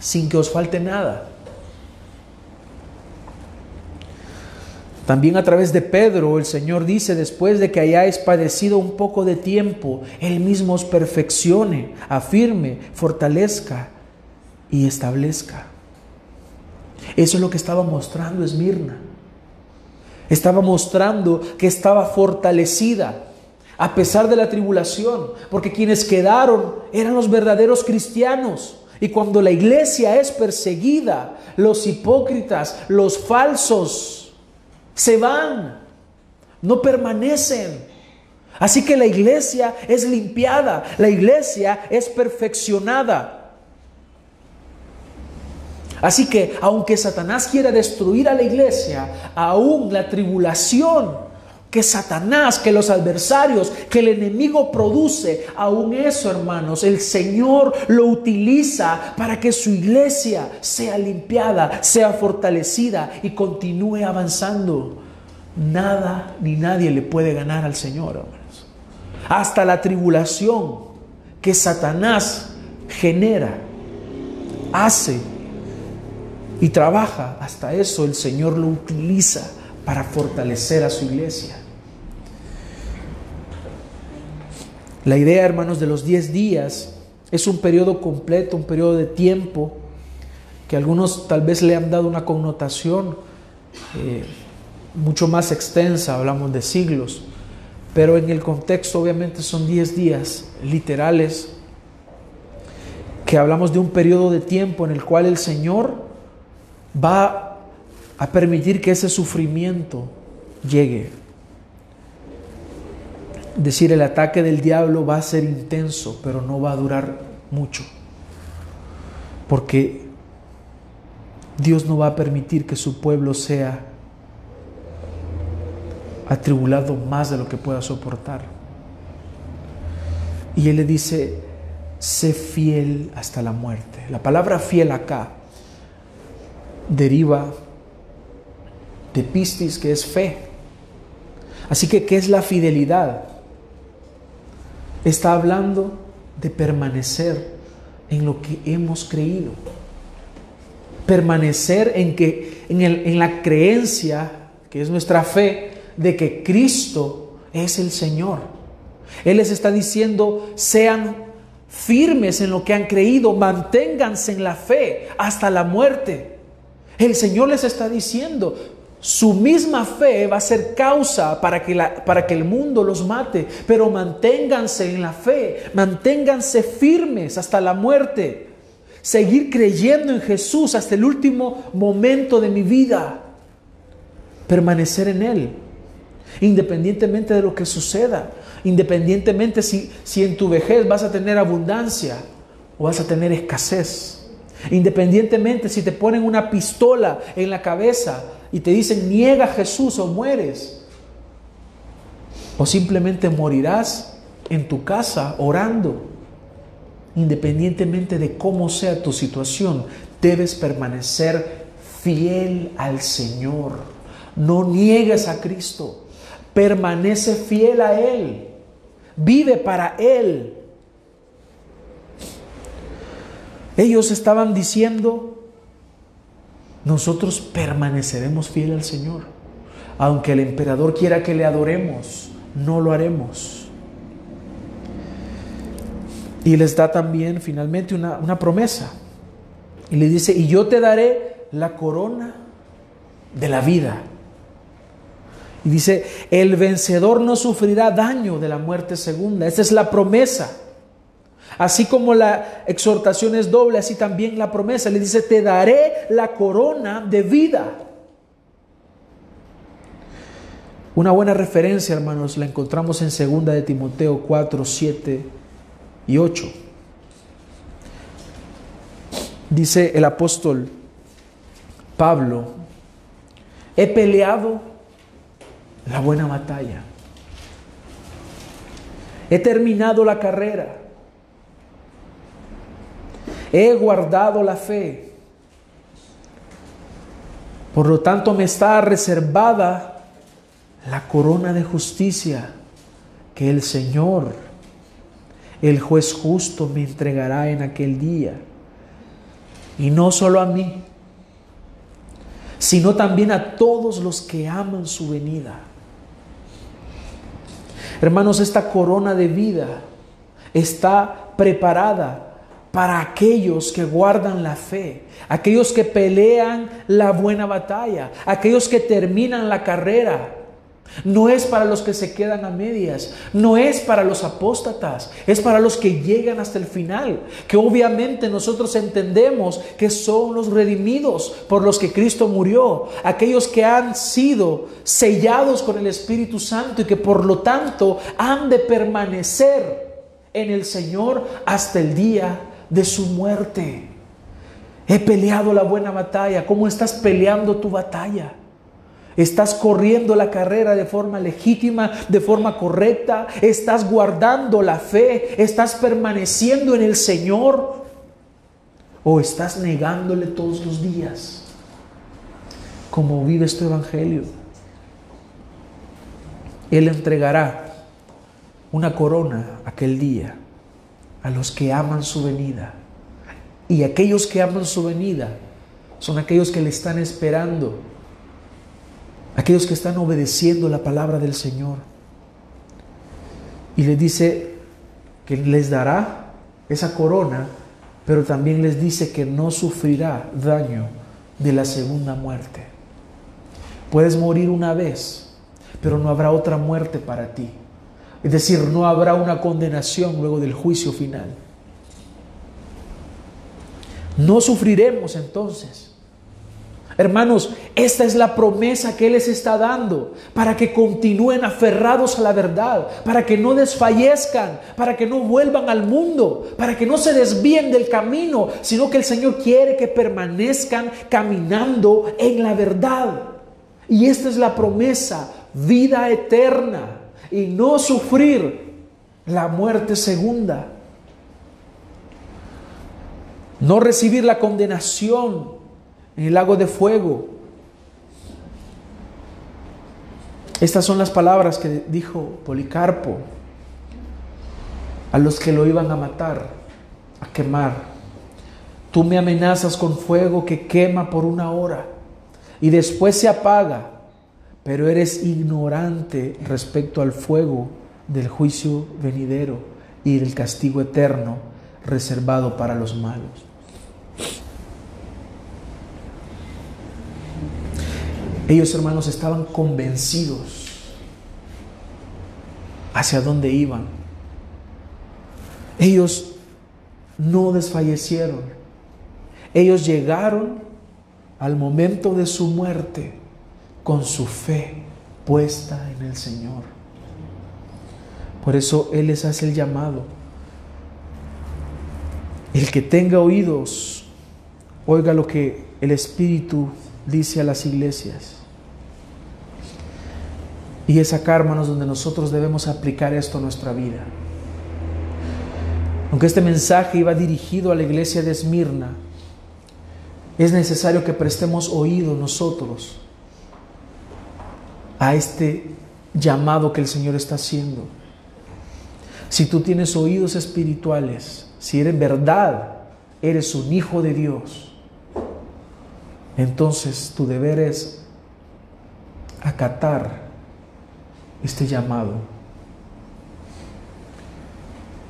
sin que os falte nada. También a través de Pedro el Señor dice, después de que hayáis padecido un poco de tiempo, Él mismo os perfeccione, afirme, fortalezca y establezca. Eso es lo que estaba mostrando Esmirna. Estaba mostrando que estaba fortalecida a pesar de la tribulación, porque quienes quedaron eran los verdaderos cristianos. Y cuando la iglesia es perseguida, los hipócritas, los falsos, se van, no permanecen. Así que la iglesia es limpiada, la iglesia es perfeccionada. Así que aunque Satanás quiera destruir a la iglesia, aún la tribulación que Satanás, que los adversarios, que el enemigo produce, aún eso, hermanos, el Señor lo utiliza para que su iglesia sea limpiada, sea fortalecida y continúe avanzando. Nada ni nadie le puede ganar al Señor, hermanos. Hasta la tribulación que Satanás genera, hace y trabaja, hasta eso el Señor lo utiliza para fortalecer a su iglesia. La idea, hermanos, de los 10 días es un periodo completo, un periodo de tiempo que algunos tal vez le han dado una connotación eh, mucho más extensa, hablamos de siglos, pero en el contexto obviamente son 10 días literales que hablamos de un periodo de tiempo en el cual el Señor va a permitir que ese sufrimiento llegue decir el ataque del diablo va a ser intenso, pero no va a durar mucho. Porque Dios no va a permitir que su pueblo sea atribulado más de lo que pueda soportar. Y Él le dice, sé fiel hasta la muerte. La palabra fiel acá deriva de pistis, que es fe. Así que, ¿qué es la fidelidad? Está hablando de permanecer en lo que hemos creído. Permanecer en, que, en, el, en la creencia, que es nuestra fe, de que Cristo es el Señor. Él les está diciendo, sean firmes en lo que han creído, manténganse en la fe hasta la muerte. El Señor les está diciendo, su misma fe va a ser causa para que, la, para que el mundo los mate, pero manténganse en la fe, manténganse firmes hasta la muerte. Seguir creyendo en Jesús hasta el último momento de mi vida. Permanecer en Él, independientemente de lo que suceda, independientemente si, si en tu vejez vas a tener abundancia o vas a tener escasez, independientemente si te ponen una pistola en la cabeza y te dicen niega a Jesús o mueres. O simplemente morirás en tu casa orando. Independientemente de cómo sea tu situación, debes permanecer fiel al Señor. No niegues a Cristo. permanece fiel a Él, vive para Él. Ellos estaban diciendo, nosotros permaneceremos fiel al Señor. Aunque el emperador quiera que le adoremos, no lo haremos. Y les da también finalmente una, una promesa. Y le dice, y yo te daré la corona de la vida. Y dice, el vencedor no sufrirá daño de la muerte segunda. Esa es la promesa. Así como la exhortación es doble, así también la promesa. Le dice, te daré la corona de vida. Una buena referencia, hermanos, la encontramos en 2 de Timoteo 4, 7 y 8. Dice el apóstol Pablo, he peleado la buena batalla, he terminado la carrera, he guardado la fe, por lo tanto me está reservada la corona de justicia que el Señor, el juez justo, me entregará en aquel día. Y no solo a mí, sino también a todos los que aman su venida. Hermanos, esta corona de vida está preparada para aquellos que guardan la fe, aquellos que pelean la buena batalla, aquellos que terminan la carrera, no es para los que se quedan a medias, no es para los apóstatas, es para los que llegan hasta el final, que obviamente nosotros entendemos que son los redimidos por los que Cristo murió, aquellos que han sido sellados con el Espíritu Santo y que por lo tanto han de permanecer en el Señor hasta el día de su muerte. He peleado la buena batalla, ¿cómo estás peleando tu batalla? Estás corriendo la carrera de forma legítima, de forma correcta. Estás guardando la fe. Estás permaneciendo en el Señor. O estás negándole todos los días. Como vives tu evangelio. Él entregará una corona aquel día a los que aman su venida. Y aquellos que aman su venida son aquellos que le están esperando aquellos que están obedeciendo la palabra del Señor. Y les dice que les dará esa corona, pero también les dice que no sufrirá daño de la segunda muerte. Puedes morir una vez, pero no habrá otra muerte para ti. Es decir, no habrá una condenación luego del juicio final. No sufriremos entonces Hermanos, esta es la promesa que Él les está dando para que continúen aferrados a la verdad, para que no desfallezcan, para que no vuelvan al mundo, para que no se desvíen del camino, sino que el Señor quiere que permanezcan caminando en la verdad. Y esta es la promesa, vida eterna y no sufrir la muerte segunda. No recibir la condenación en el lago de fuego. Estas son las palabras que dijo Policarpo a los que lo iban a matar, a quemar. Tú me amenazas con fuego que quema por una hora y después se apaga, pero eres ignorante respecto al fuego del juicio venidero y del castigo eterno reservado para los malos. Ellos, hermanos, estaban convencidos hacia dónde iban. Ellos no desfallecieron. Ellos llegaron al momento de su muerte con su fe puesta en el Señor. Por eso Él les hace el llamado. El que tenga oídos, oiga lo que el Espíritu dice a las iglesias. Y es acá, hermanos, donde nosotros debemos aplicar esto a nuestra vida. Aunque este mensaje iba dirigido a la iglesia de Esmirna, es necesario que prestemos oído nosotros a este llamado que el Señor está haciendo. Si tú tienes oídos espirituales, si eres verdad, eres un hijo de Dios, entonces tu deber es acatar este llamado.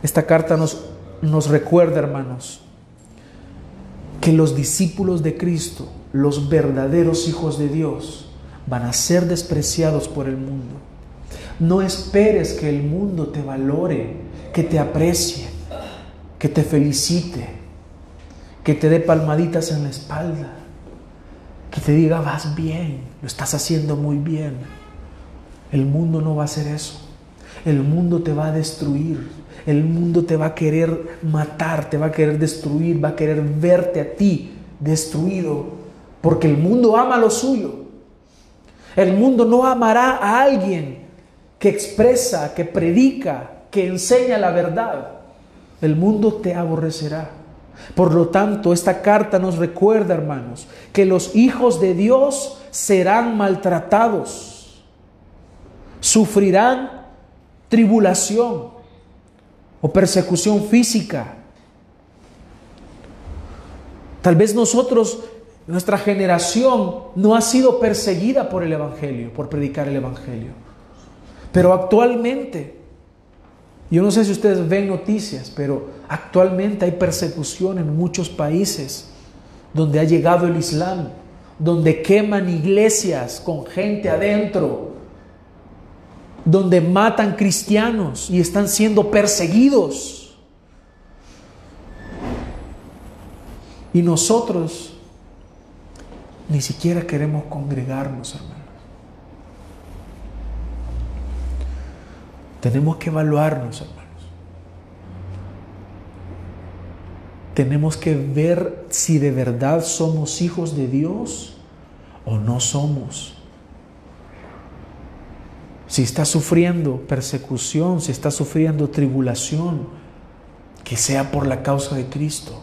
Esta carta nos, nos recuerda, hermanos, que los discípulos de Cristo, los verdaderos hijos de Dios, van a ser despreciados por el mundo. No esperes que el mundo te valore, que te aprecie, que te felicite, que te dé palmaditas en la espalda, que te diga vas bien, lo estás haciendo muy bien. El mundo no va a hacer eso. El mundo te va a destruir. El mundo te va a querer matar, te va a querer destruir, va a querer verte a ti destruido, porque el mundo ama lo suyo. El mundo no amará a alguien que expresa, que predica, que enseña la verdad. El mundo te aborrecerá. Por lo tanto, esta carta nos recuerda, hermanos, que los hijos de Dios serán maltratados, sufrirán tribulación o persecución física. Tal vez nosotros nuestra generación no ha sido perseguida por el Evangelio, por predicar el Evangelio. Pero actualmente, yo no sé si ustedes ven noticias, pero actualmente hay persecución en muchos países donde ha llegado el Islam, donde queman iglesias con gente adentro, donde matan cristianos y están siendo perseguidos. Y nosotros ni siquiera queremos congregarnos, hermanos. Tenemos que evaluarnos, hermanos. Tenemos que ver si de verdad somos hijos de Dios o no somos. Si está sufriendo persecución, si está sufriendo tribulación, que sea por la causa de Cristo.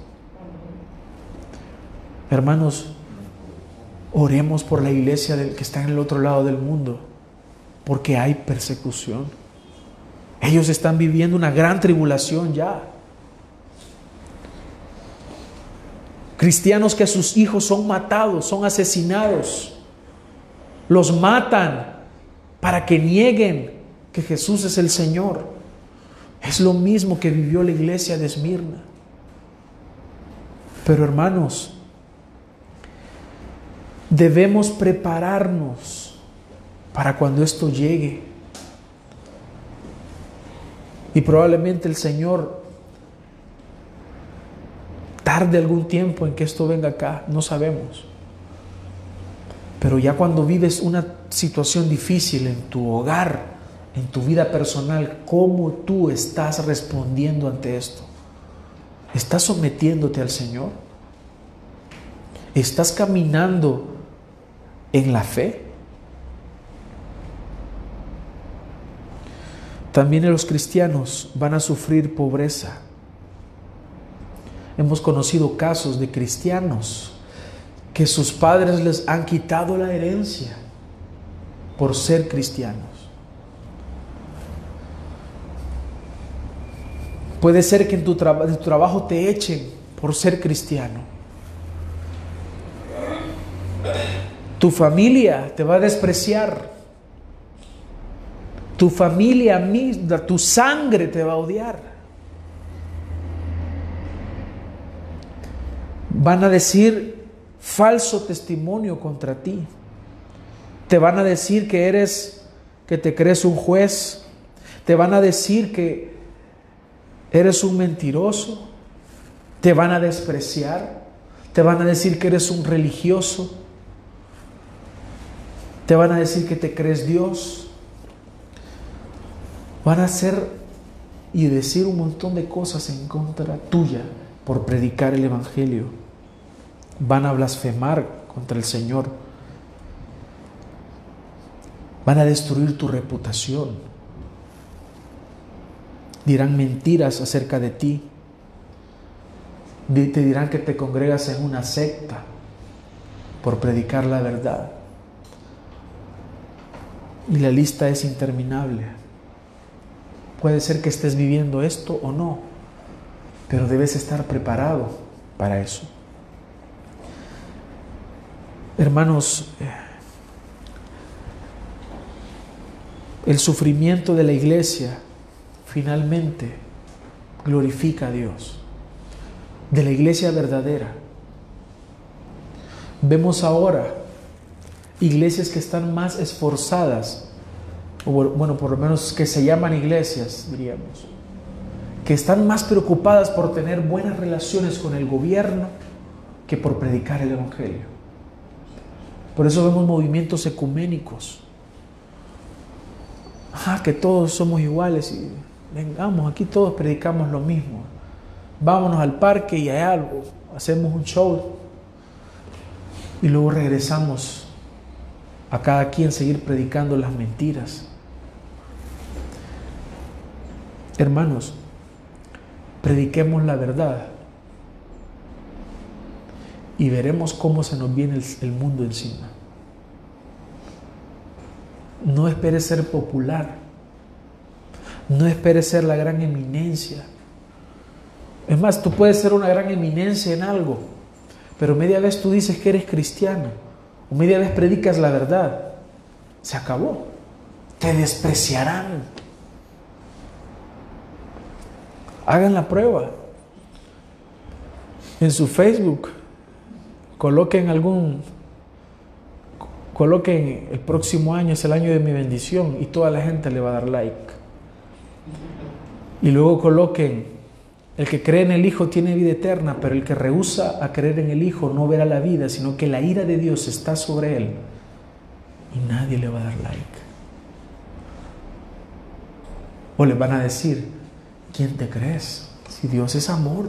Hermanos, Oremos por la iglesia del que está en el otro lado del mundo, porque hay persecución. Ellos están viviendo una gran tribulación ya. Cristianos que sus hijos son matados, son asesinados, los matan para que nieguen que Jesús es el Señor. Es lo mismo que vivió la iglesia de Esmirna. Pero hermanos, Debemos prepararnos para cuando esto llegue. Y probablemente el Señor tarde algún tiempo en que esto venga acá, no sabemos. Pero ya cuando vives una situación difícil en tu hogar, en tu vida personal, ¿cómo tú estás respondiendo ante esto? ¿Estás sometiéndote al Señor? ¿Estás caminando en la fe. También los cristianos van a sufrir pobreza. Hemos conocido casos de cristianos que sus padres les han quitado la herencia por ser cristianos. Puede ser que en tu, tu trabajo te echen por ser cristiano. Tu familia te va a despreciar. Tu familia misma, tu sangre te va a odiar. Van a decir falso testimonio contra ti. Te van a decir que eres, que te crees un juez. Te van a decir que eres un mentiroso. Te van a despreciar. Te van a decir que eres un religioso. Te van a decir que te crees Dios. Van a hacer y decir un montón de cosas en contra tuya por predicar el Evangelio. Van a blasfemar contra el Señor. Van a destruir tu reputación. Dirán mentiras acerca de ti. Te dirán que te congregas en una secta por predicar la verdad. Y la lista es interminable. Puede ser que estés viviendo esto o no, pero debes estar preparado para eso. Hermanos, eh, el sufrimiento de la iglesia finalmente glorifica a Dios, de la iglesia verdadera. Vemos ahora iglesias que están más esforzadas, o bueno, por lo menos que se llaman iglesias, diríamos, que están más preocupadas por tener buenas relaciones con el gobierno que por predicar el Evangelio. Por eso vemos movimientos ecuménicos. Ah, que todos somos iguales y vengamos, aquí todos predicamos lo mismo. Vámonos al parque y hay algo, hacemos un show y luego regresamos a cada quien seguir predicando las mentiras. Hermanos, prediquemos la verdad y veremos cómo se nos viene el, mundo encima. No esperes ser popular, no esperes ser la gran eminencia. Es más, tú puedes ser una gran eminencia en algo, pero media vez tú dices que eres cristiano, o media vez predicas la verdad, se acabó. Te despreciarán. Hagan la prueba. En su Facebook, coloquen algún, coloquen el próximo año es el año de mi bendición y toda la gente le va a dar like. Y luego coloquen, el que cree en el Hijo tiene vida eterna, pero el que rehúsa a creer en el Hijo no verá la vida, sino que la ira de Dios está sobre él y nadie le va a dar like. O le van a decir, ¿quién te crees? Si Dios es amor.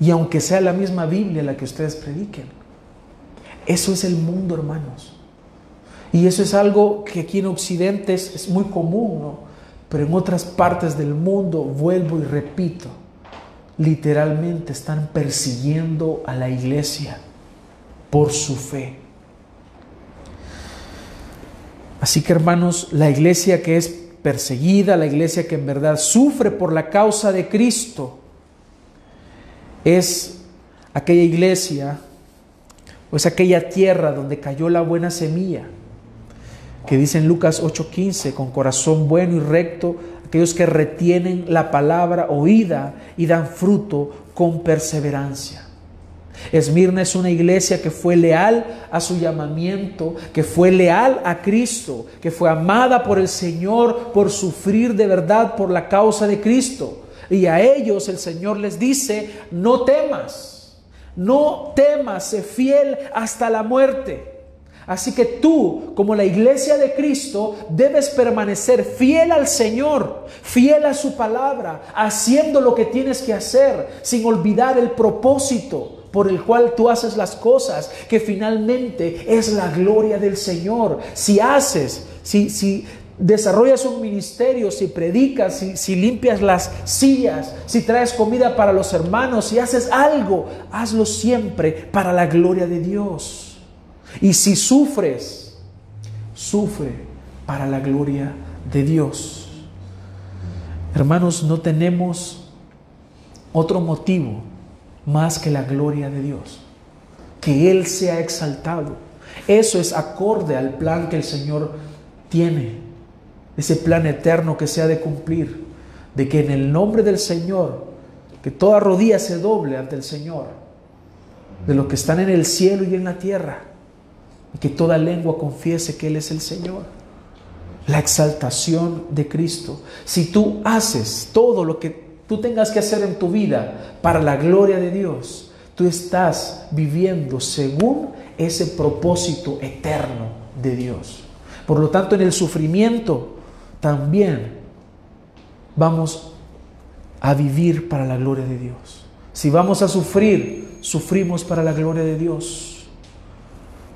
Y aunque sea la misma Biblia la que ustedes prediquen. Eso es el mundo, hermanos. Y eso es algo que aquí en Occidente es, muy común, ¿no? Pero en otras partes del mundo, vuelvo y repito, literalmente están persiguiendo a la iglesia por su fe. Así que hermanos, la iglesia que es perseguida, la iglesia que en verdad sufre por la causa de Cristo, es aquella iglesia o es aquella tierra donde cayó la buena semilla, que dice en Lucas 8:15, con corazón bueno y recto, aquellos que retienen la palabra oída y dan fruto con perseverancia. Esmirna es una iglesia que fue leal a su llamamiento, que fue leal a Cristo, que fue amada por el Señor por sufrir de verdad por la causa de Cristo. Y a ellos el Señor les dice, no temas, no temas, sé fiel hasta la muerte. Así que tú, como la iglesia de Cristo, debes permanecer fiel al Señor, fiel a su palabra, haciendo lo que tienes que hacer, sin olvidar el propósito por el cual tú haces las cosas, que finalmente es la gloria del Señor. Si haces, si, si desarrollas un ministerio, si predicas, si, si, limpias las sillas, si traes comida para los hermanos, si haces algo, hazlo siempre para la gloria de Dios. Y si sufres, sufre para la gloria de Dios. Hermanos, no tenemos otro motivo más que la gloria de Dios, que Él sea exaltado. Eso es acorde al plan que el Señor tiene. Ese plan eterno que se ha de cumplir, de que en el nombre del Señor, que toda rodilla se doble ante el Señor, de los que están en el cielo y en la tierra, y que toda lengua confiese que Él es el Señor. La exaltación de Cristo. Si tú haces todo lo que tú tengas que hacer en tu vida para la gloria de Dios, tú estás viviendo según ese propósito eterno de Dios. Por lo tanto, en el sufrimiento también vamos a vivir para la gloria de Dios. Si vamos a sufrir, sufrimos para la gloria de Dios.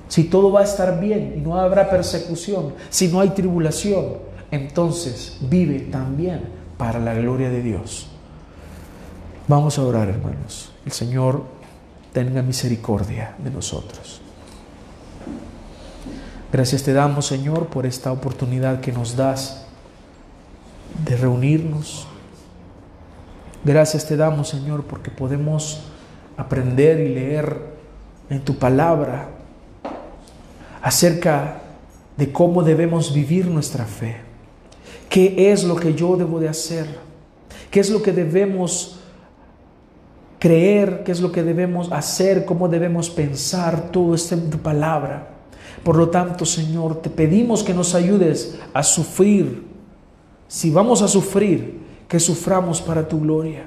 Si todo va a estar bien y no habrá persecución, si no hay tribulación, entonces vive también para la gloria de Dios. Vamos a orar, hermanos. El Señor tenga misericordia de nosotros. Gracias te damos, Señor, por esta oportunidad que nos das de reunirnos. Gracias te damos, Señor, porque podemos aprender y leer en tu palabra acerca de cómo debemos vivir nuestra fe. ¿Qué es lo que yo debo de hacer? ¿Qué es lo que debemos creer? ¿Qué es lo que debemos hacer? ¿Cómo debemos pensar? Todo esto en tu palabra. Por lo tanto, Señor, te pedimos que nos ayudes a sufrir. Si vamos a sufrir, que suframos para tu gloria.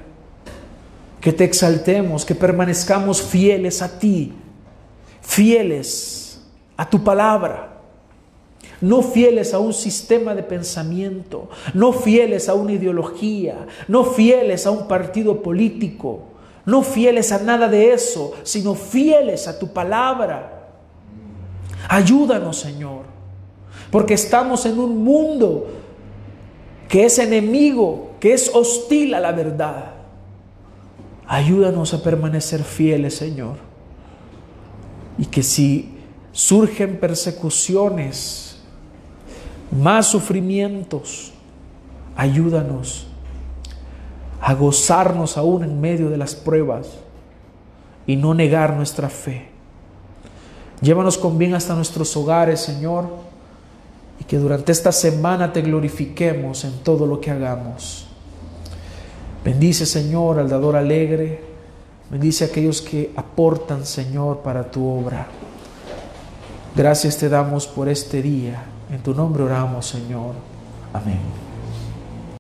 Que te exaltemos, que permanezcamos fieles a ti, fieles a tu palabra no fieles a un sistema de pensamiento, no fieles a una ideología, no fieles a un partido político, no fieles a nada de eso, sino fieles a tu palabra. Ayúdanos, Señor, porque estamos en un mundo que es enemigo, que es hostil a la verdad. Ayúdanos a permanecer fieles, Señor. Y que si surgen persecuciones, más sufrimientos, ayúdanos a gozarnos aún en medio de las pruebas y no negar nuestra fe. Llévanos con bien hasta nuestros hogares, Señor, y que durante esta semana te glorifiquemos en todo lo que hagamos. Bendice, Señor, al dador alegre. Bendice a aquellos que aportan, Señor, para tu obra. Gracias te damos por este día. En tu nombre oramos, Señor. Amén.